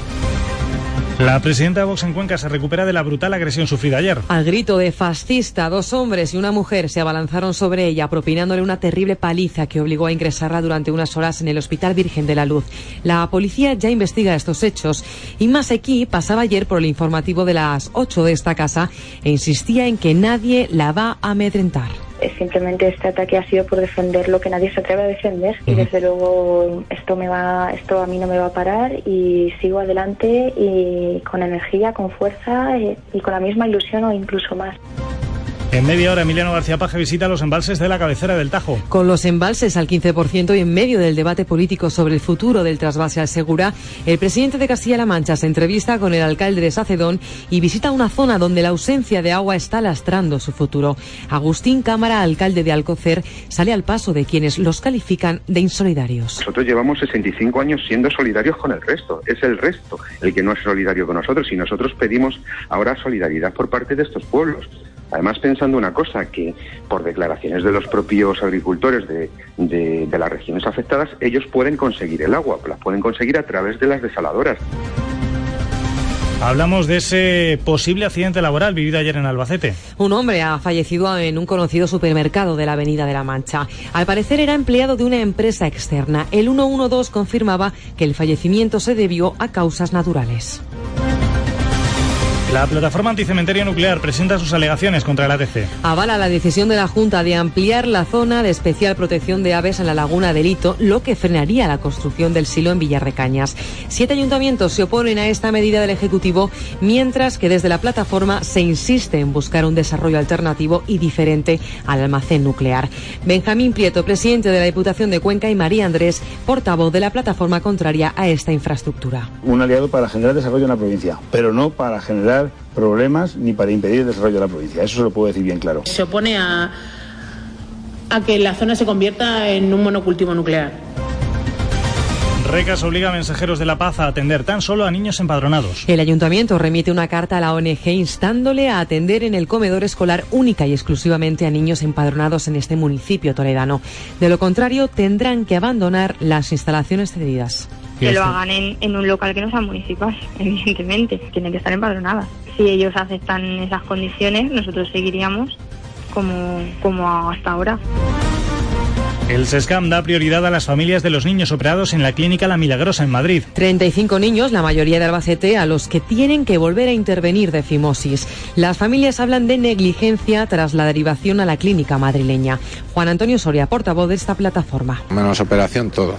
La presidenta de Vox en Cuenca se recupera de la brutal agresión sufrida ayer. Al grito de fascista, dos hombres y una mujer se abalanzaron sobre ella, propinándole una terrible paliza que obligó a ingresarla durante unas horas en el Hospital Virgen de la Luz. La policía ya investiga estos hechos y más aquí pasaba ayer por el informativo de las 8 de esta casa e insistía en que nadie la va a amedrentar simplemente este ataque ha sido por defender lo que nadie se atreve a defender y desde luego esto me va esto a mí no me va a parar y sigo adelante y con energía con fuerza y, y con la misma ilusión o incluso más en media hora, Emiliano García Paje visita los embalses de la cabecera del Tajo. Con los embalses al 15% y en medio del debate político sobre el futuro del trasvase al Segura, el presidente de Castilla-La Mancha se entrevista con el alcalde de Sacedón y visita una zona donde la ausencia de agua está lastrando su futuro. Agustín Cámara, alcalde de Alcocer, sale al paso de quienes los califican de insolidarios. Nosotros llevamos 65 años siendo solidarios con el resto. Es el resto el que no es solidario con nosotros y nosotros pedimos ahora solidaridad por parte de estos pueblos. Además, pensando una cosa, que por declaraciones de los propios agricultores de, de, las regiones afectadas, ellos pueden conseguir el agua, la pueden conseguir a través de las desaladoras. Hablamos de ese posible accidente laboral vivido ayer en Albacete. Un hombre ha fallecido en un conocido supermercado de la Avenida de la Mancha. Al parecer era empleado de una empresa externa. El 112 confirmaba que el fallecimiento se debió a causas naturales. La plataforma anticementerio nuclear presenta sus alegaciones contra el ATC. Avala la decisión de la Junta de ampliar la zona de especial protección de aves en la laguna de Lito, lo que frenaría la construcción del silo en Villar de Cañas. Siete ayuntamientos se oponen a esta medida del Ejecutivo, mientras que desde la plataforma se insiste en buscar un desarrollo alternativo y diferente al almacén nuclear. Benjamín Prieto, presidente de la Diputación de Cuenca, y María Andrés, portavoz de la plataforma contraria a esta infraestructura. Un aliado para generar desarrollo en la provincia, pero no para generar problemas ni para impedir el desarrollo de la provincia. Eso se lo puedo decir bien claro. Se opone a, a que la zona se convierta en un monocultivo nuclear. Recas obliga a mensajeros de la paz a atender tan solo a niños empadronados. El ayuntamiento remite una carta a la ONG instándole a atender en el comedor escolar única y exclusivamente a niños empadronados en este municipio toledano. De lo contrario, tendrán que abandonar las instalaciones cedidas. Que lo hagan en, en un local que no sea municipal, evidentemente. Tienen que estar empadronadas. Si ellos aceptan esas condiciones, nosotros seguiríamos como, como hasta ahora. El SESCAM da prioridad a las familias de los niños operados en la clínica La Milagrosa en Madrid. 35 niños, la mayoría de Albacete, a los que tienen que volver a intervenir de fimosis. Las familias hablan de negligencia tras la derivación a la clínica madrileña. Juan Antonio Soria, portavoz de esta plataforma. Menos operación, todo.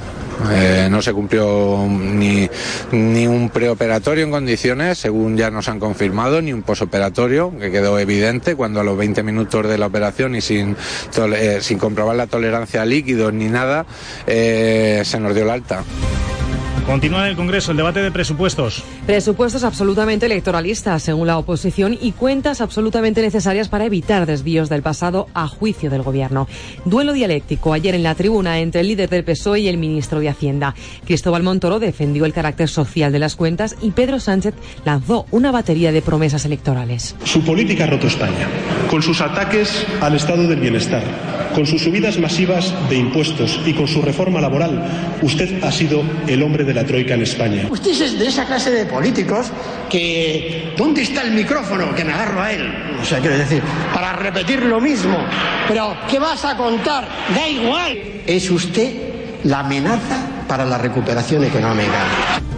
Eh, no se cumplió ni, ni un preoperatorio en condiciones, según ya nos han confirmado, ni un posoperatorio, que quedó evidente cuando a los 20 minutos de la operación y sin, eh, sin comprobar la tolerancia a líquidos ni nada, eh, se nos dio la alta. Continúa en el Congreso el debate de presupuestos. Presupuestos absolutamente electoralistas, según la oposición, y cuentas absolutamente necesarias para evitar desvíos del pasado a juicio del Gobierno. Duelo dialéctico ayer en la tribuna entre el líder del PSOE y el ministro de Hacienda. Cristóbal Montoro defendió el carácter social de las cuentas y Pedro Sánchez lanzó una batería de promesas electorales. Su política ha roto España, con sus ataques al estado del bienestar, con sus subidas masivas de impuestos y con su reforma laboral. Usted ha sido el hombre de la troika en España. Usted es de esa clase de políticos que ¿dónde está el micrófono? Que me agarro a él. O sea, quiero decir, para repetir lo mismo. Pero ¿qué vas a contar? Da igual. Es usted la amenaza para la recuperación económica.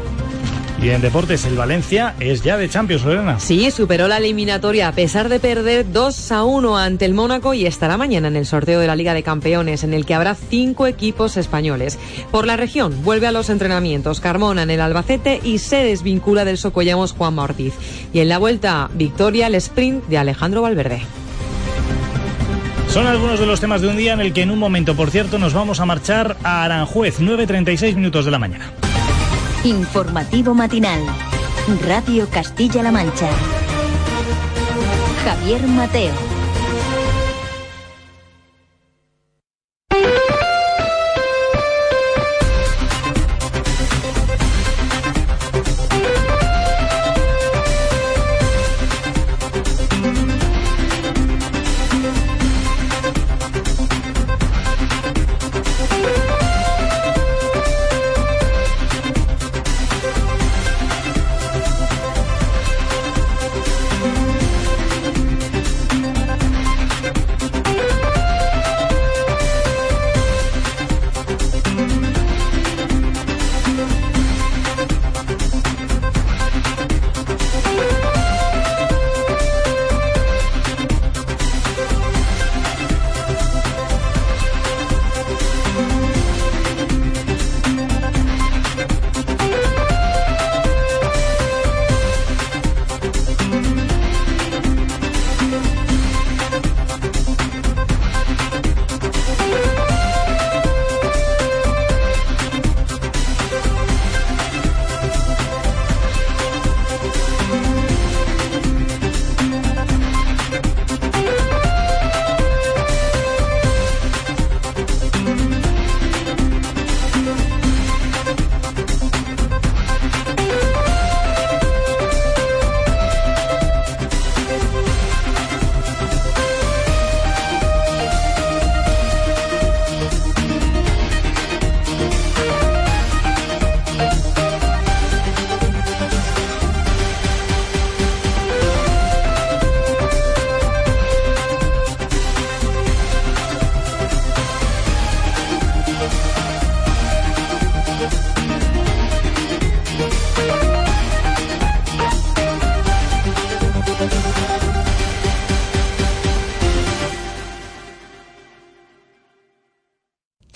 Y en deportes, el Valencia es ya de Champions, Lorena. Sí, superó la eliminatoria a pesar de perder 2 a 1 ante el Mónaco y estará mañana en el sorteo de la Liga de Campeones, en el que habrá cinco equipos españoles. Por la región, vuelve a los entrenamientos Carmona en el Albacete y se desvincula del Socollamos Juan Ortiz. Y en la vuelta, victoria al sprint de Alejandro Valverde. Son algunos de los temas de un día en el que en un momento, por cierto, nos vamos a marchar a Aranjuez, 9.36 minutos de la mañana. Informativo matinal. Radio Castilla-La Mancha. Javier Mateo.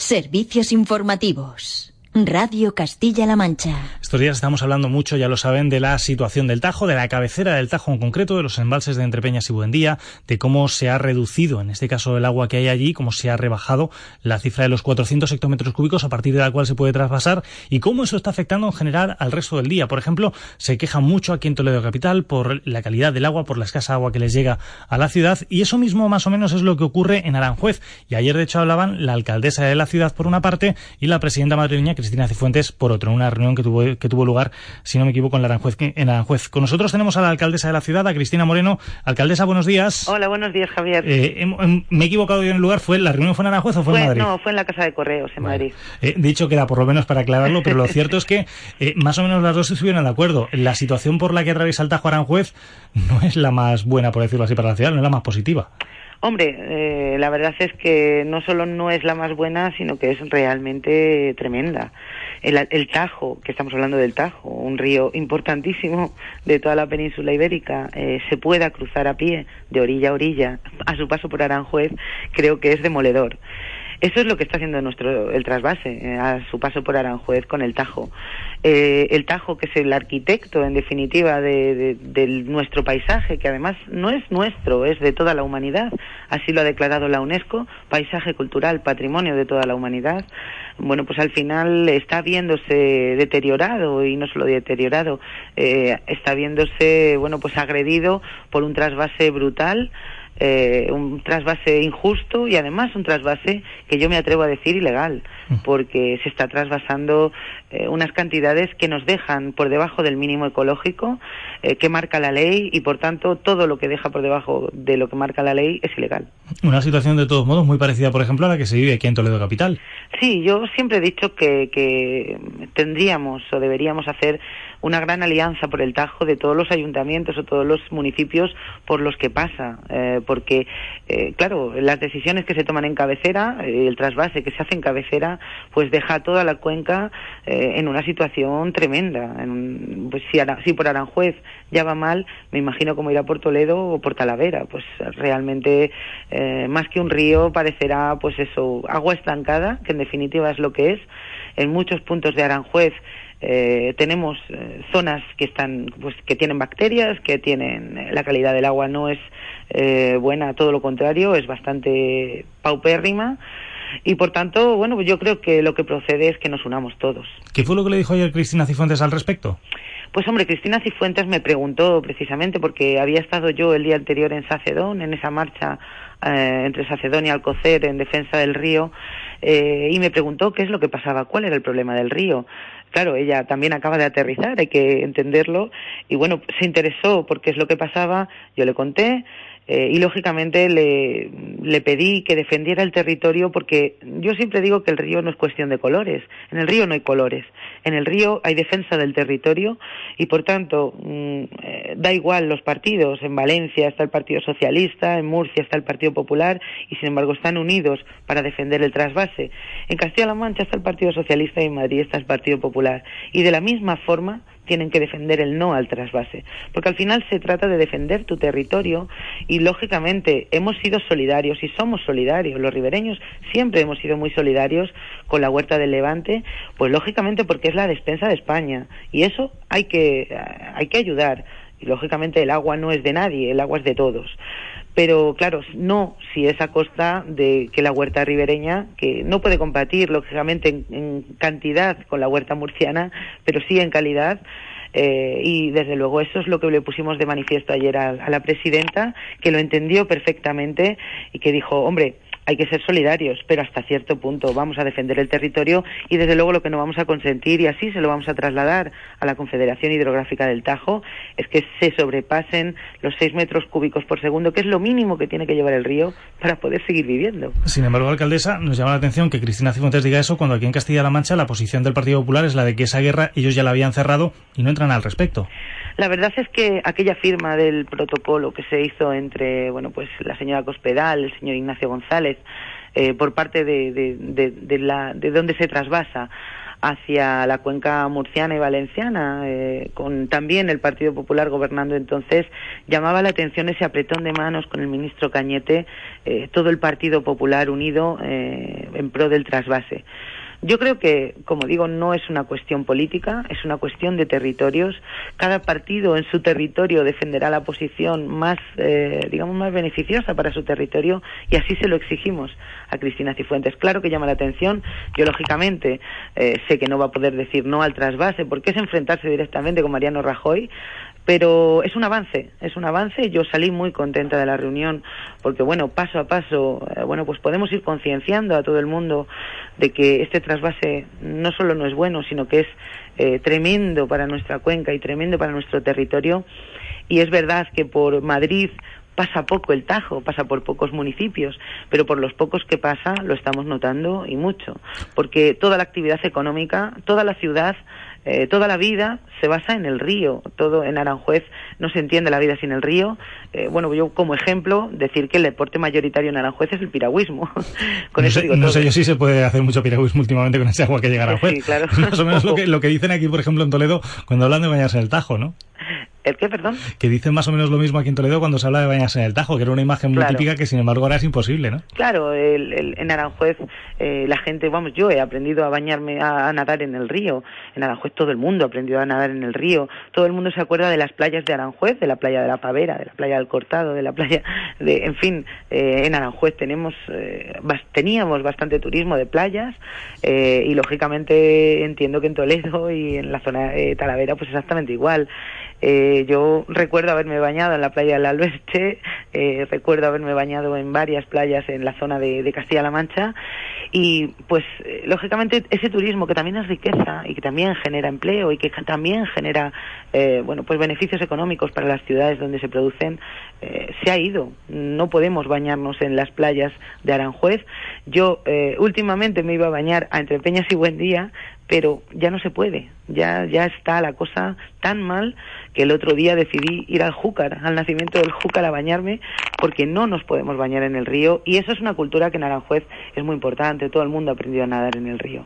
Servicios informativos. Radio Castilla-La Mancha. Estos días estamos hablando mucho, ya lo saben, de la situación del Tajo, de la cabecera del Tajo en concreto, de los embalses de Entrepeñas y Buendía, de cómo se ha reducido, en este caso, el agua que hay allí, cómo se ha rebajado la cifra de los 400 hectómetros cúbicos a partir de la cual se puede trasvasar y cómo eso está afectando en general al resto del día. Por ejemplo, se quejan mucho aquí en Toledo Capital por la calidad del agua, por la escasa agua que les llega a la ciudad y eso mismo más o menos es lo que ocurre en Aranjuez. Y ayer, de hecho, hablaban la alcaldesa de la ciudad por una parte y la presidenta madrileña, Cristina Cifuentes, por otro, una reunión que tuvo, que tuvo lugar, si no me equivoco, en Aranjuez, en Aranjuez. Con nosotros tenemos a la alcaldesa de la ciudad, a Cristina Moreno. Alcaldesa, buenos días. Hola, buenos días, Javier. Eh, ¿Me he equivocado yo en el lugar? ¿Fue ¿La reunión fue en Aranjuez o fue, en Madrid? No, fue en la Casa de Correos, en Madrid. Eh, dicho queda por lo menos para aclararlo, pero lo cierto es que eh, más o menos las dos estuvieron de acuerdo. La situación por la que atraviesa el Tajo Aranjuez no es la más buena, por decirlo así, para la ciudad, no es la más positiva. Hombre, eh, la verdad es que no solo no es la más buena, sino que es realmente tremenda. El, el, Tajo, que estamos hablando del Tajo, un río importantísimo de toda la península ibérica, eh, se pueda cruzar a pie de orilla a orilla a su paso por Aranjuez, creo que es demoledor. Eso es lo que está haciendo nuestro el trasvase eh, a su paso por Aranjuez con el Tajo. Eh, el Tajo, que es el arquitecto, en definitiva, de, de, nuestro paisaje, que además no es nuestro, es de toda la humanidad. Así lo ha declarado la UNESCO, paisaje cultural, patrimonio de toda la humanidad. Bueno, pues al final está viéndose deteriorado y no solo deteriorado, eh, está viéndose, bueno, pues agredido por un trasvase brutal eh, un trasvase injusto y además un trasvase que yo me atrevo a decir ilegal. Porque se está trasvasando eh, unas cantidades que nos dejan por debajo del mínimo ecológico eh, que marca la ley y por tanto todo lo que deja por debajo de lo que marca la ley es ilegal. Una situación de todos modos muy parecida, por ejemplo, a la que se vive aquí en Toledo Capital. Sí, yo siempre he dicho que, que tendríamos o deberíamos hacer una gran alianza por el Tajo de todos los ayuntamientos o todos los municipios por los que pasa, eh, porque, eh, claro, las decisiones que se toman en cabecera, el trasvase que se hace en cabecera, pues deja toda la cuenca eh, en una situación tremenda. En, pues si, si por Aranjuez ya va mal, me imagino cómo irá por Toledo o por Talavera. Pues realmente, eh, más que un río, parecerá, pues eso, agua estancada, que en definitiva es lo que es. En muchos puntos de Aranjuez eh, tenemos eh, zonas que están pues que tienen bacterias que tienen eh, la calidad del agua no es buena todo lo contrario es bastante paupérrima y por tanto bueno yo creo que lo que procede es que nos unamos todos. Qué fue lo que le dijo ayer Cristina Cifuentes al respecto pues hombre, Cristina Cifuentes me preguntó precisamente porque había estado yo el día anterior en Sacedón, en esa marcha eh, entre Sacedón y Alcocer en defensa del río, eh, y me preguntó qué es lo que pasaba, cuál era el problema del río. Claro, ella también acaba de aterrizar, hay que entenderlo, y bueno, se interesó porque es lo que pasaba, yo le conté, eh, y lógicamente le, le pedí que defendiera el territorio porque yo siempre digo que el río no es cuestión de colores. En el río no hay colores. En el río hay defensa del territorio y por tanto mm, eh, da igual los partidos. En Valencia está el Partido Socialista, en Murcia está el Partido Popular y sin embargo están unidos para defender el trasvase. En Castilla-La Mancha está el Partido Socialista y en Madrid está el Partido Popular. Y de la misma forma tienen que defender el no al trasvase, porque al final se trata de defender tu territorio y lógicamente hemos sido solidarios y somos solidarios, los ribereños siempre hemos sido muy solidarios con la huerta del Levante, pues lógicamente porque es la despensa de España y eso hay que hay que ayudar. Y lógicamente el agua no es de nadie, el agua es de todos pero claro, no si es a costa de que la huerta ribereña, que no puede competir lógicamente en, cantidad con la huerta murciana, pero sí en calidad, eh, y desde luego eso es lo que le pusimos de manifiesto ayer a, la presidenta, que lo entendió perfectamente y que dijo, hombre, hay que ser solidarios, pero hasta cierto punto vamos a defender el territorio y desde luego lo que no vamos a consentir y así se lo vamos a trasladar a la Confederación Hidrográfica del Tajo es que se sobrepasen los 6 metros cúbicos por segundo, que es lo mínimo que tiene que llevar el río para poder seguir viviendo. Sin embargo, alcaldesa, nos llama la atención que Cristina Cifuentes diga eso cuando aquí en Castilla-La Mancha la posición del Partido Popular es la de que esa guerra ellos ya la habían cerrado y no entran al respecto. La verdad es que aquella firma del protocolo que se hizo entre, bueno, pues la señora Cospedal, el señor Ignacio González, eh, por parte de, de, de, la, de donde se trasvasa hacia la cuenca murciana y valenciana, eh, con también el Partido Popular gobernando entonces, llamaba la atención ese apretón de manos con el ministro Cañete, eh, todo el Partido Popular unido eh, en pro del trasvase. Yo creo que, como digo, no es una cuestión política, es una cuestión de territorios. Cada partido en su territorio defenderá la posición más, eh, digamos, más beneficiosa para su territorio y así se lo exigimos a Cristina Cifuentes. Claro que llama la atención. Yo, lógicamente, eh, sé que no va a poder decir no al trasvase porque es enfrentarse directamente con Mariano Rajoy, pero es un avance, es un avance. Yo salí muy contenta de la reunión porque, bueno, paso a paso, eh, bueno, pues podemos ir concienciando a todo el mundo de que este trasvase no solo no es bueno, sino que es eh, tremendo para nuestra cuenca y tremendo para nuestro territorio. Y es verdad que por Madrid pasa poco el Tajo, pasa por pocos municipios, pero por los pocos que pasa lo estamos notando y mucho, porque toda la actividad económica, toda la ciudad eh, toda la vida se basa en el río. Todo en Aranjuez no se entiende la vida sin el río. Eh, bueno, yo como ejemplo decir que el deporte mayoritario en Aranjuez es el piragüismo. con no, eso sé, digo no sé yo si se puede hacer mucho piragüismo últimamente con ese agua que llega a Aranjuez. Sí, claro. Más o menos lo que, lo que dicen aquí, por ejemplo, en Toledo, cuando hablan de bañarse en el Tajo, ¿no? ¿El qué, perdón? Que dicen más o menos lo mismo aquí en Toledo cuando se habla de bañarse en el Tajo, que era una imagen muy típica que sin embargo ahora es imposible, ¿no? Claro, el, el, en Aranjuez eh, la gente, vamos, yo he aprendido a bañarme, a, a, nadar en el río. En Aranjuez todo el mundo ha aprendido a nadar en el río. Todo el mundo se acuerda de las playas de Aranjuez, de la playa de la Pavera, de la playa del Cortado, de la playa de, en fin, eh, en Aranjuez tenemos, eh, teníamos bastante turismo de playas eh, y lógicamente entiendo que en Toledo y en la zona de Talavera pues exactamente igual. Eh, yo recuerdo haberme bañado en la playa del Alberche, eh, recuerdo haberme bañado en varias playas en la zona de, Castilla-La Mancha y pues eh, lógicamente ese turismo que también es riqueza y que también genera empleo y que también genera eh, bueno pues beneficios económicos para las ciudades donde se producen eh, se ha ido. No podemos bañarnos en las playas de Aranjuez. Yo últimamente me iba a bañar a Entre Peñas y Buen Día, pero ya no se puede, ya, ya está la cosa tan mal que el otro día decidí ir al Júcar, al nacimiento del Júcar a bañarme, porque no nos podemos bañar en el río, y eso es una cultura que en Aranjuez es muy importante, todo el mundo ha aprendido a nadar en el río.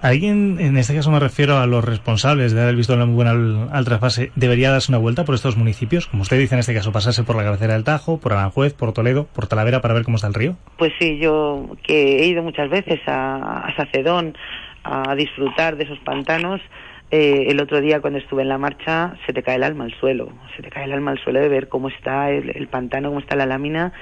¿Alguien, en este caso me refiero a los responsables de haber visto la muy buena al, al, debería darse una vuelta por estos municipios? Como usted dice en este caso, pasarse por la cabecera del Tajo, por Aranjuez, por Toledo, por Talavera para ver cómo está el río. Pues sí, yo que he ido muchas veces a, a Sacedón, a disfrutar de esos pantanos. Eh, el otro día cuando estuve en la marcha se te cae el alma al suelo, se te cae el alma al suelo de ver cómo está el, el pantano, cómo está la lámina,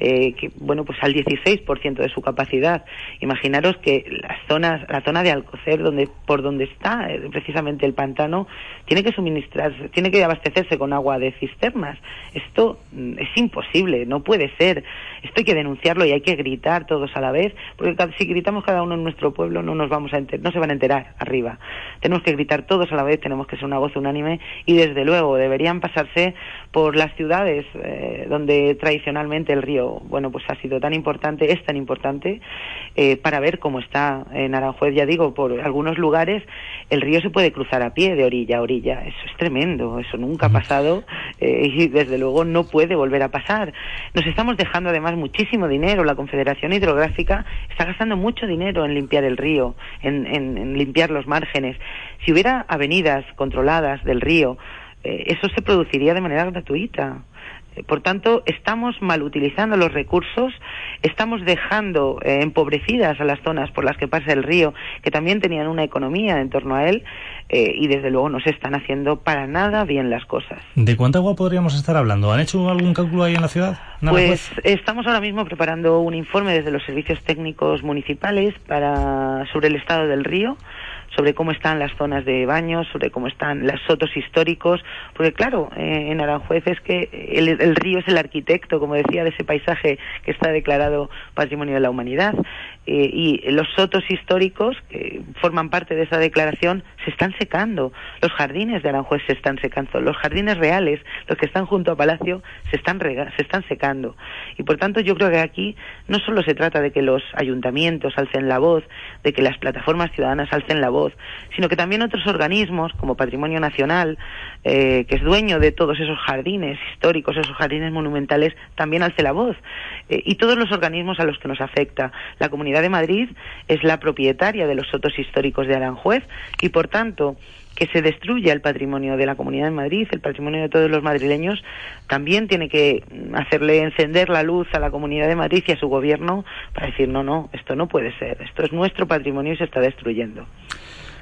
eh, que bueno pues al 16% de su capacidad. Imaginaros que las zonas, la zona de Alcocer, donde por donde está eh, precisamente el pantano, tiene que suministrarse, tiene que abastecerse con agua de cisternas. Esto mm, es imposible, no puede ser. Esto hay que denunciarlo y hay que gritar todos a la vez, porque si gritamos cada uno en nuestro pueblo no nos vamos a enter no se van a enterar arriba. Tenemos que gritar todos a la vez, tenemos que ser una voz unánime y desde luego deberían pasarse por las ciudades eh, donde tradicionalmente el río bueno, pues ha sido tan importante, es tan importante, eh, para ver cómo está en Aranjuez. Ya digo, por algunos lugares el río se puede cruzar a pie de orilla a orilla. Eso es tremendo, eso nunca ha pasado eh, y desde luego no puede volver a pasar. Nos estamos dejando además muchísimo dinero. La Confederación Hidrográfica está gastando mucho dinero en limpiar el río, en, en, en limpiar los márgenes. Si hubiera avenidas controladas del río, eh, eso se produciría de manera gratuita. Por tanto, estamos mal utilizando los recursos, estamos dejando eh, empobrecidas a las zonas por las que pasa el río, que también tenían una economía en torno a él, eh, y desde luego no se están haciendo para nada bien las cosas. ¿De cuánta agua podríamos estar hablando? ¿Han hecho algún cálculo ahí en la ciudad? Pues estamos ahora mismo preparando un informe desde los servicios técnicos municipales para sobre el estado del río sobre cómo están las zonas de baños, sobre cómo están los sotos históricos, porque claro, eh, en Aranjuez es que el, el, río es el arquitecto, como decía, de ese paisaje que está declarado Patrimonio de la Humanidad, eh, y los sotos históricos que forman parte de esa declaración se están secando, los jardines de Aranjuez se están secando, los jardines reales, los que están junto a Palacio, se están, rega se están secando. Y por tanto yo creo que aquí no solo se trata de que los ayuntamientos alcen la voz, de que las plataformas ciudadanas alcen la voz, sino que también otros organismos, como Patrimonio Nacional, eh, que es dueño de todos esos jardines históricos, esos jardines monumentales, también alce la voz. Eh, y todos los organismos a los que nos afecta, la comunidad De Madrid es la propietaria de los sotos históricos de Aranjuez y, por tanto, que se destruya el patrimonio de la Comunidad de Madrid, el patrimonio de todos los madrileños, también tiene que hacerle encender la luz a la Comunidad de Madrid y a su gobierno para decir, no, no, esto no puede ser, esto es nuestro patrimonio y se está destruyendo.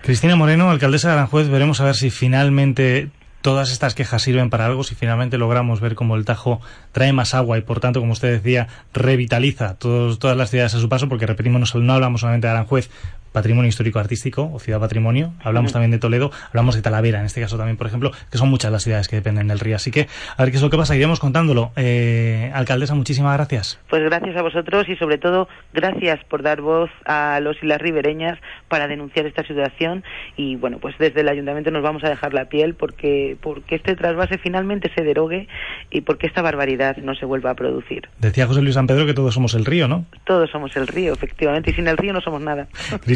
Cristina Moreno, alcaldesa de Aranjuez, veremos a ver si finalmente todas estas quejas sirven para algo si finalmente logramos ver cómo el Tajo trae más agua y por tanto, como usted decía, revitaliza todas las ciudades a su paso, porque repetimos, no hablamos solamente de Aranjuez, patrimonio histórico artístico o ciudad patrimonio. Hablamos también de Toledo, hablamos de Talavera en este caso también, por ejemplo, que son muchas las ciudades que dependen del río. Así que a ver qué es lo que pasa, iremos contándolo. Eh, alcaldesa, muchísimas gracias. Pues gracias a vosotros y sobre todo gracias por dar voz a los y las ribereñas para denunciar esta situación y bueno, pues desde el ayuntamiento nos vamos a dejar la piel porque, porque este trasvase finalmente se derogue y porque esta barbaridad no se vuelva a producir. Decía José Luis San Pedro que todos somos el río, ¿no? Todos somos el río, efectivamente, y sin el río no somos nada.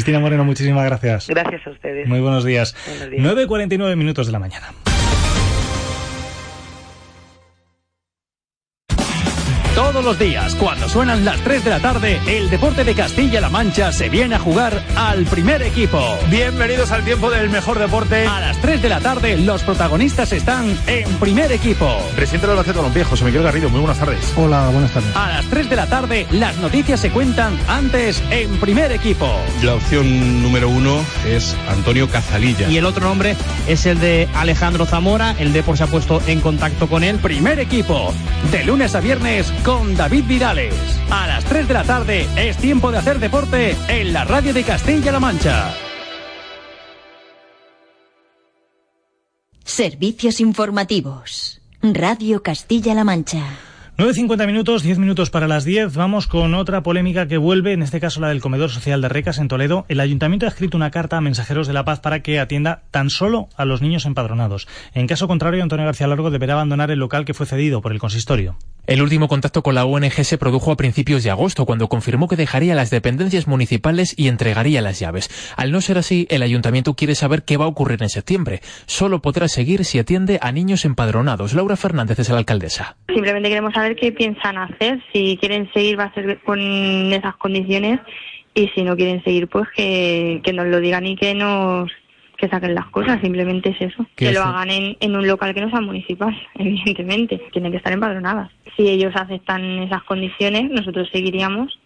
Cristina Moreno, muchísimas gracias. Gracias a ustedes. Muy buenos días. Buenos días. 9.49 minutos de la mañana. Todos los días, cuando suenan las 3 de la tarde, el deporte de Castilla-La Mancha se viene a jugar al primer equipo. Bienvenidos al tiempo del mejor deporte. A las 3 de la tarde, los protagonistas están en primer equipo. Presidente del Albacete Balompié, José Miguel Garrido, muy buenas tardes. Hola, buenas tardes. A las 3 de la tarde, las noticias se cuentan antes en primer equipo. La opción número uno es Antonio Cazalilla. Y el otro nombre es el de Alejandro Zamora. El Depor se ha puesto en contacto con él. Primer equipo, de lunes a viernes con David Vidales. A las 3 de la tarde es tiempo de hacer deporte en la radio de Castilla-La Mancha. Servicios informativos. Radio Castilla-La Mancha. 9.50 minutos, 10 minutos para las 10. Vamos con otra polémica que vuelve, en este caso la del comedor social de Recas en Toledo. El ayuntamiento ha escrito una carta a mensajeros de la paz para que atienda tan solo a los niños empadronados. En caso contrario, Antonio García Largo deberá abandonar el local que fue cedido por el consistorio. El último contacto con la ONG se produjo a principios de agosto, cuando confirmó que dejaría las dependencias municipales y entregaría las llaves. Al no ser así, el ayuntamiento quiere saber qué va a ocurrir en septiembre. Solo podrá seguir si atiende a niños empadronados. Laura Fernández es la alcaldesa. Simplemente queremos saber qué piensan hacer. Si quieren seguir, va a ser con esas condiciones. Y si no quieren seguir, pues que, que nos lo digan y que nos que saquen las cosas, simplemente es eso. Que lo hagan en, en un local que no sea municipal, evidentemente. Tienen que estar empadronadas. Si ellos aceptan esas condiciones, nosotros seguiríamos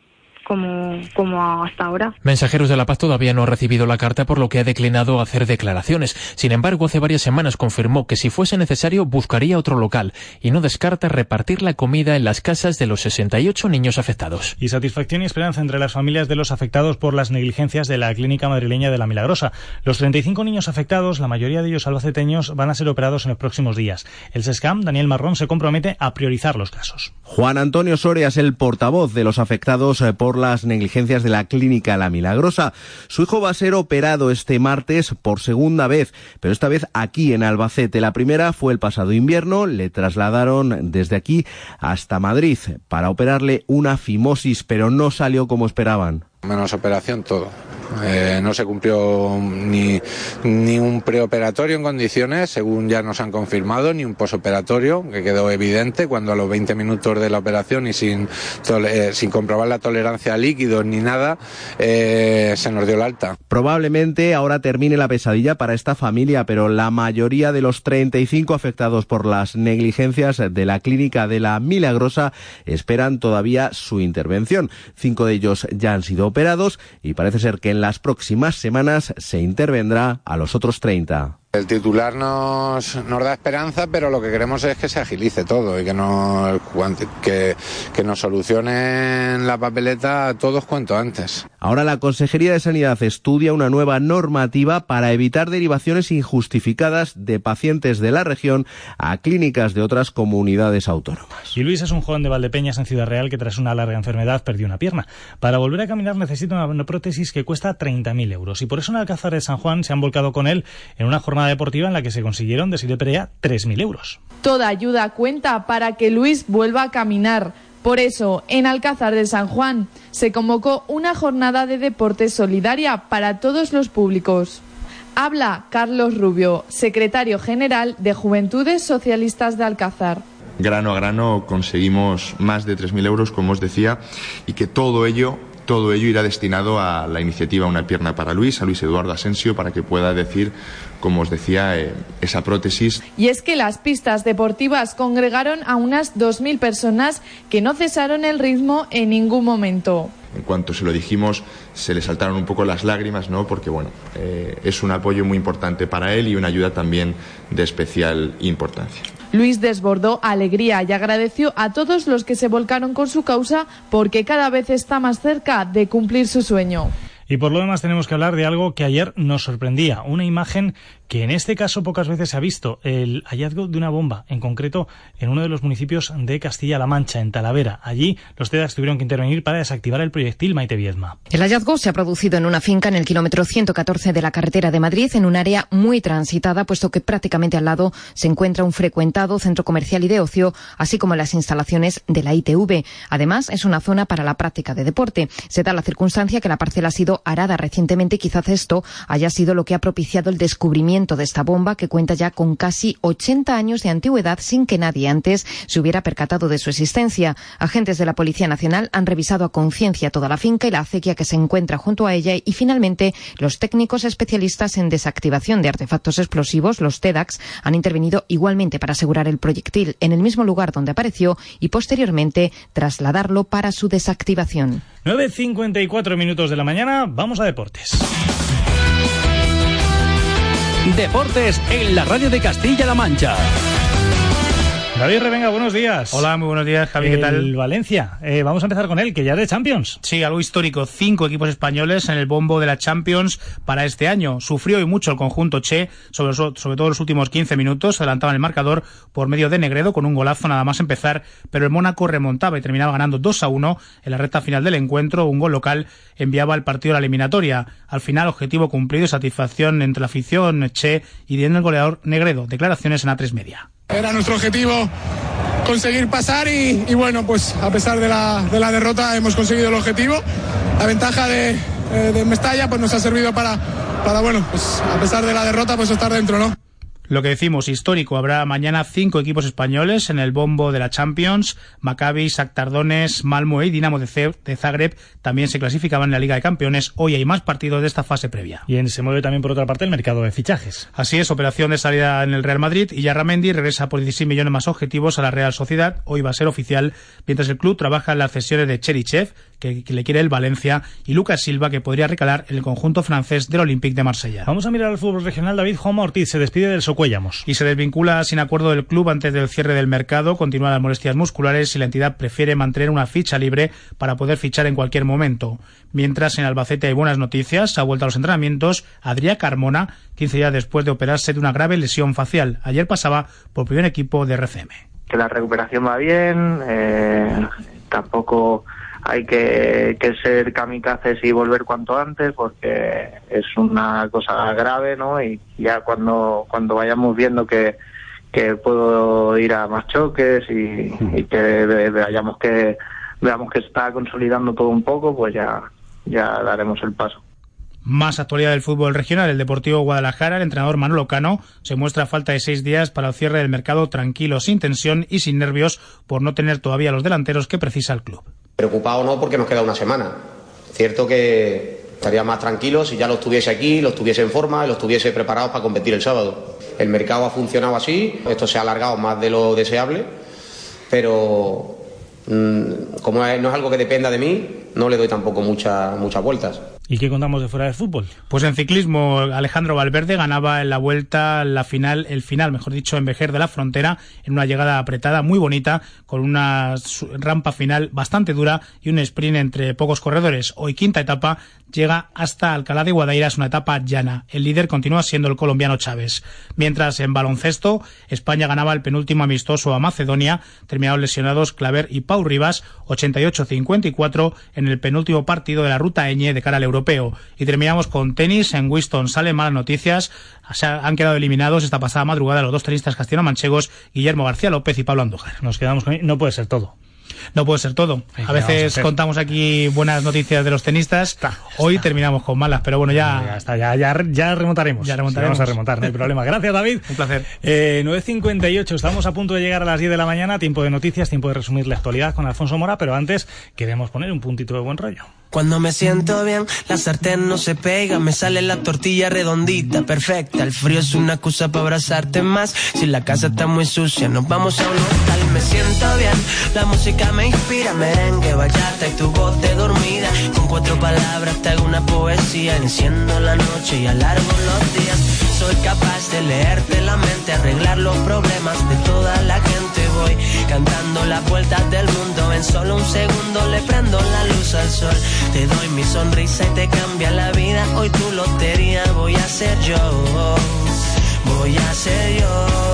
como, como hasta ahora. Mensajeros de la Paz todavía no ha recibido la carta por lo que ha declinado hacer declaraciones. Sin embargo, hace varias semanas confirmó que si fuese necesario buscaría otro local y no descarta repartir la comida en las casas de los 68 niños afectados. Y satisfacción y esperanza entre las familias de los afectados por las negligencias de la clínica madrileña de la Milagrosa. Los 35 niños afectados, la mayoría de ellos albaceteños, van a ser operados en los próximos días. El SESCAM, Daniel Marrón, se compromete a priorizar los casos. Juan Antonio Soria es el portavoz de los afectados por las negligencias de la clínica La Milagrosa. Su hijo va a ser operado este martes por segunda vez, pero esta vez aquí en Albacete. La primera fue el pasado invierno, le trasladaron desde aquí hasta Madrid para operarle una fimosis, pero no salió como esperaban. Menos operación, todo. Eh, no se cumplió ni, ni un preoperatorio en condiciones, según ya nos han confirmado, ni un posoperatorio, que quedó evidente cuando a los 20 minutos de la operación y sin, eh, sin comprobar la tolerancia a líquidos ni nada, eh, se nos dio la alta. Probablemente ahora termine la pesadilla para esta familia, pero la mayoría de los 35 afectados por las negligencias de la clínica de la Milagrosa esperan todavía su intervención. Cinco de ellos ya han sido operados y parece ser que en las próximas semanas se intervendrá a los otros 30. El titular nos, nos da esperanza, pero lo que queremos es que se agilice todo y que nos, que, que nos solucionen la papeleta todos cuanto antes. Ahora la Consejería de Sanidad estudia una nueva normativa para evitar derivaciones injustificadas de pacientes de la región a clínicas de otras comunidades autónomas. Y Luis es un joven de Valdepeñas en Ciudad Real que tras una larga enfermedad perdió una pierna. Para volver a caminar necesita una prótesis que cuesta 30.000 euros y por eso en Alcázar de San Juan se han volcado con él en una jornada deportiva en la que se consiguieron de Perea 3.000 euros. Toda ayuda cuenta para que Luis vuelva a caminar. Por eso, en Alcázar de San Juan se convocó una jornada de deporte solidaria para todos los públicos. Habla Carlos Rubio, secretario general de Juventudes Socialistas de Alcázar. Grano a grano conseguimos más de 3.000 euros, como os decía, y que todo ello todo ello irá destinado a la iniciativa Una pierna para Luis, a Luis Eduardo Asensio, para que pueda decir, como os decía, eh, esa prótesis. Y es que las pistas deportivas congregaron a unas 2.000 personas que no cesaron el ritmo en ningún momento. En cuanto se lo dijimos, se le saltaron un poco las lágrimas, ¿no? Porque, bueno, eh, es un apoyo muy importante para él y una ayuda también de especial importancia. Luis desbordó alegría y agradeció a todos los que se volcaron con su causa porque cada vez está más cerca de cumplir su sueño. Y por lo demás tenemos que hablar de algo que ayer nos sorprendía, una imagen que en este caso pocas veces se ha visto, el hallazgo de una bomba, en concreto en uno de los municipios de Castilla-La Mancha, en Talavera. Allí los TEDx tuvieron que intervenir para desactivar el proyectil Maite Viezma. El hallazgo se ha producido en una finca en el kilómetro 114 de la carretera de Madrid, en un área muy transitada, puesto que prácticamente al lado se encuentra un frecuentado centro comercial y de ocio, así como las instalaciones de la ITV. Además, es una zona para la práctica de deporte. Se da la circunstancia que la parcela ha sido arada recientemente, quizás esto haya sido lo que ha propiciado el descubrimiento de esta bomba que cuenta ya con casi 80 años de antigüedad sin que nadie antes se hubiera percatado de su existencia. Agentes de la Policía Nacional han revisado a conciencia toda la finca y la acequia que se encuentra junto a ella y finalmente los técnicos especialistas en desactivación de artefactos explosivos, los TEDAX, han intervenido igualmente para asegurar el proyectil en el mismo lugar donde apareció y posteriormente trasladarlo para su desactivación. 9.54 minutos de la mañana, vamos a deportes. Deportes en la radio de Castilla-La Mancha. David Revenga, buenos días. Hola, muy buenos días, Javi, ¿qué tal? El Valencia. Eh, vamos a empezar con él, que ya es de Champions. Sí, algo histórico. Cinco equipos españoles en el bombo de la Champions para este año. Sufrió y mucho el conjunto Che, sobre, sobre todo los últimos 15 minutos. Adelantaban el marcador por medio de Negredo con un golazo nada más empezar, pero el Mónaco remontaba y terminaba ganando 2 a 1 en la recta final del encuentro. Un gol local enviaba al partido a la eliminatoria. Al final, objetivo cumplido y satisfacción entre la afición Che y bien el goleador Negredo. Declaraciones en A3 Media. Era nuestro objetivo conseguir pasar y, y bueno, pues a pesar de la, de la, derrota hemos conseguido el objetivo. La ventaja de, eh, de Mestalla pues nos ha servido para, para, bueno, pues a pesar de la derrota pues estar dentro, ¿no? Lo que decimos, histórico, habrá mañana cinco equipos españoles en el bombo de la Champions. Maccabi, Sactardones, Malmo y Dinamo de Zagreb también se clasificaban en la Liga de Campeones. Hoy hay más partidos de esta fase previa. Y en, se mueve también por otra parte el mercado de fichajes. Así es, operación de salida en el Real Madrid y Yarramendi regresa por 16 millones más objetivos a la Real Sociedad. Hoy va a ser oficial, mientras el club trabaja en las cesiones de Cherichev, que, que, le quiere el Valencia, y Lucas Silva, que podría recalar en el conjunto francés del Olympique de Marsella. Vamos a mirar al fútbol regional. David Juan Ortiz se despide del Socuellamos. Y se desvincula sin acuerdo del club antes del cierre del mercado. Continúan las molestias musculares y la entidad prefiere mantener una ficha libre para poder fichar en cualquier momento. Mientras en Albacete hay buenas noticias, ha vuelto a los entrenamientos Adrián Carmona, 15 días después de operarse de una grave lesión facial. Ayer pasaba por primer equipo de RCM. Que la recuperación va bien, eh, tampoco hay que, que, ser kamikazes y volver cuanto antes porque es una cosa grave, ¿no? Y ya cuando, cuando vayamos viendo que, que puedo ir a más choques y, que veamos que veamos que está consolidando todo un poco, pues ya, ya daremos el paso. Más actualidad del fútbol regional. El Deportivo Guadalajara, el entrenador Manolo Cano, se muestra a falta de seis días para el cierre del mercado tranquilo, sin tensión y sin nervios por no tener todavía los delanteros que precisa el club. Preocupado no porque nos queda una semana. Cierto que estaría más tranquilo si ya los tuviese aquí, los tuviese en forma y los tuviese preparados para competir el sábado. El mercado ha funcionado así, esto se ha alargado más de lo deseable, pero mmm, como no es algo que dependa de mí, no le doy tampoco muchas vueltas. ¿Y qué contamos de fuera del fútbol? Pues en ciclismo, Alejandro Valverde ganaba en la vuelta, la final, el final, mejor dicho, en de la Frontera, en una llegada apretada muy bonita, con una rampa final bastante dura y un sprint entre pocos corredores. Hoy quinta etapa llega hasta Alcalá de Guadaira, es una etapa llana. El líder continúa siendo el colombiano Chávez. Mientras en baloncesto, España ganaba el penúltimo amistoso a Macedonia, terminados lesionados Claver y Pau Rivas, 88-54 en el penúltimo partido de la ruta Eñe de cara al Euro europeo. Y terminamos con tenis. En Winston salen malas noticias. Han quedado eliminados esta pasada madrugada los dos tenistas castellano-manchegos, Guillermo García López y Pablo Andújar. Nos quedamos con... No puede ser todo. No puede ser todo. A veces contamos aquí buenas noticias de los tenistas. Hoy terminamos con malas, pero bueno, ya. Ya está, ya, ya, ya remontaremos. Ya remontaremos. vamos a remontar, no hay problema. Gracias, David. Un placer. Eh, 9.58, estamos a punto de llegar a las 10 de la mañana. Tiempo de noticias, tiempo de resumir la actualidad con Alfonso Mora, pero antes queremos poner un puntito de buen rollo. Cuando me siento bien, la sartén no se pega, me sale la tortilla redondita, perfecta. El frío es una excusa para abrazarte más. Si la casa está muy sucia, nos vamos a un hotel. Me siento bien, la música me inspira, merengue, bachata y tu voz de dormida. Con cuatro palabras te hago una poesía, enciendo la noche y alargo los días. Soy capaz de leerte la mente, arreglar los problemas de toda la gente. Voy cantando las vueltas del mundo, en solo un segundo le prendo la luz al sol. Te doy mi sonrisa y te cambia la vida. Hoy tu lotería voy a ser yo. Voy a ser yo.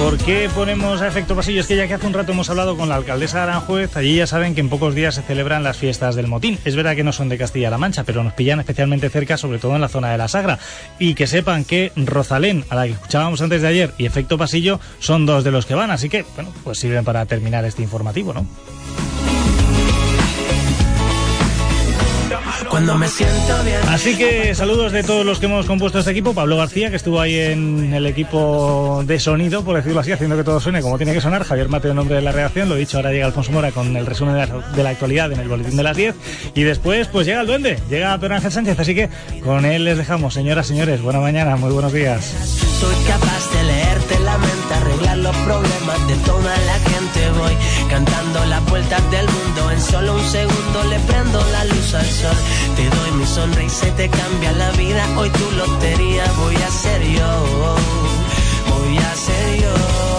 Por qué ponemos a efecto pasillo? Es que ya que hace un rato hemos hablado con la alcaldesa de Aranjuez, allí ya saben que en pocos días se celebran las fiestas del motín. Es verdad que no son de Castilla-La Mancha, pero nos pillan especialmente cerca, sobre todo en la zona de la Sagra. Y que sepan que Rosalén, a la que escuchábamos antes de ayer, y efecto pasillo son dos de los que van. Así que, bueno, pues sirven para terminar este informativo, ¿no? Cuando me siento bien. Así que saludos de todos los que hemos compuesto este equipo. Pablo García, que estuvo ahí en el equipo de sonido, por decirlo así, haciendo que todo suene como tiene que sonar. Javier Mateo, nombre de la redacción. Lo dicho, ahora llega Alfonso Mora con el resumen de la, de la actualidad en el boletín de las 10. Y después, pues llega el duende, llega Pedro Ángel Sánchez. Así que con él les dejamos, señoras, señores. Buena mañana, muy buenos días. Soy capaz de leerte la mente, arreglar los problemas de toda la gente. Voy cantando las vueltas del mundo. En solo un segundo le prendo la luz al sol. Te doy mi sonrisa y te cambia la vida. Hoy tu lotería voy a ser yo. Voy a ser yo.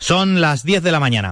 Son las 10 de la mañana.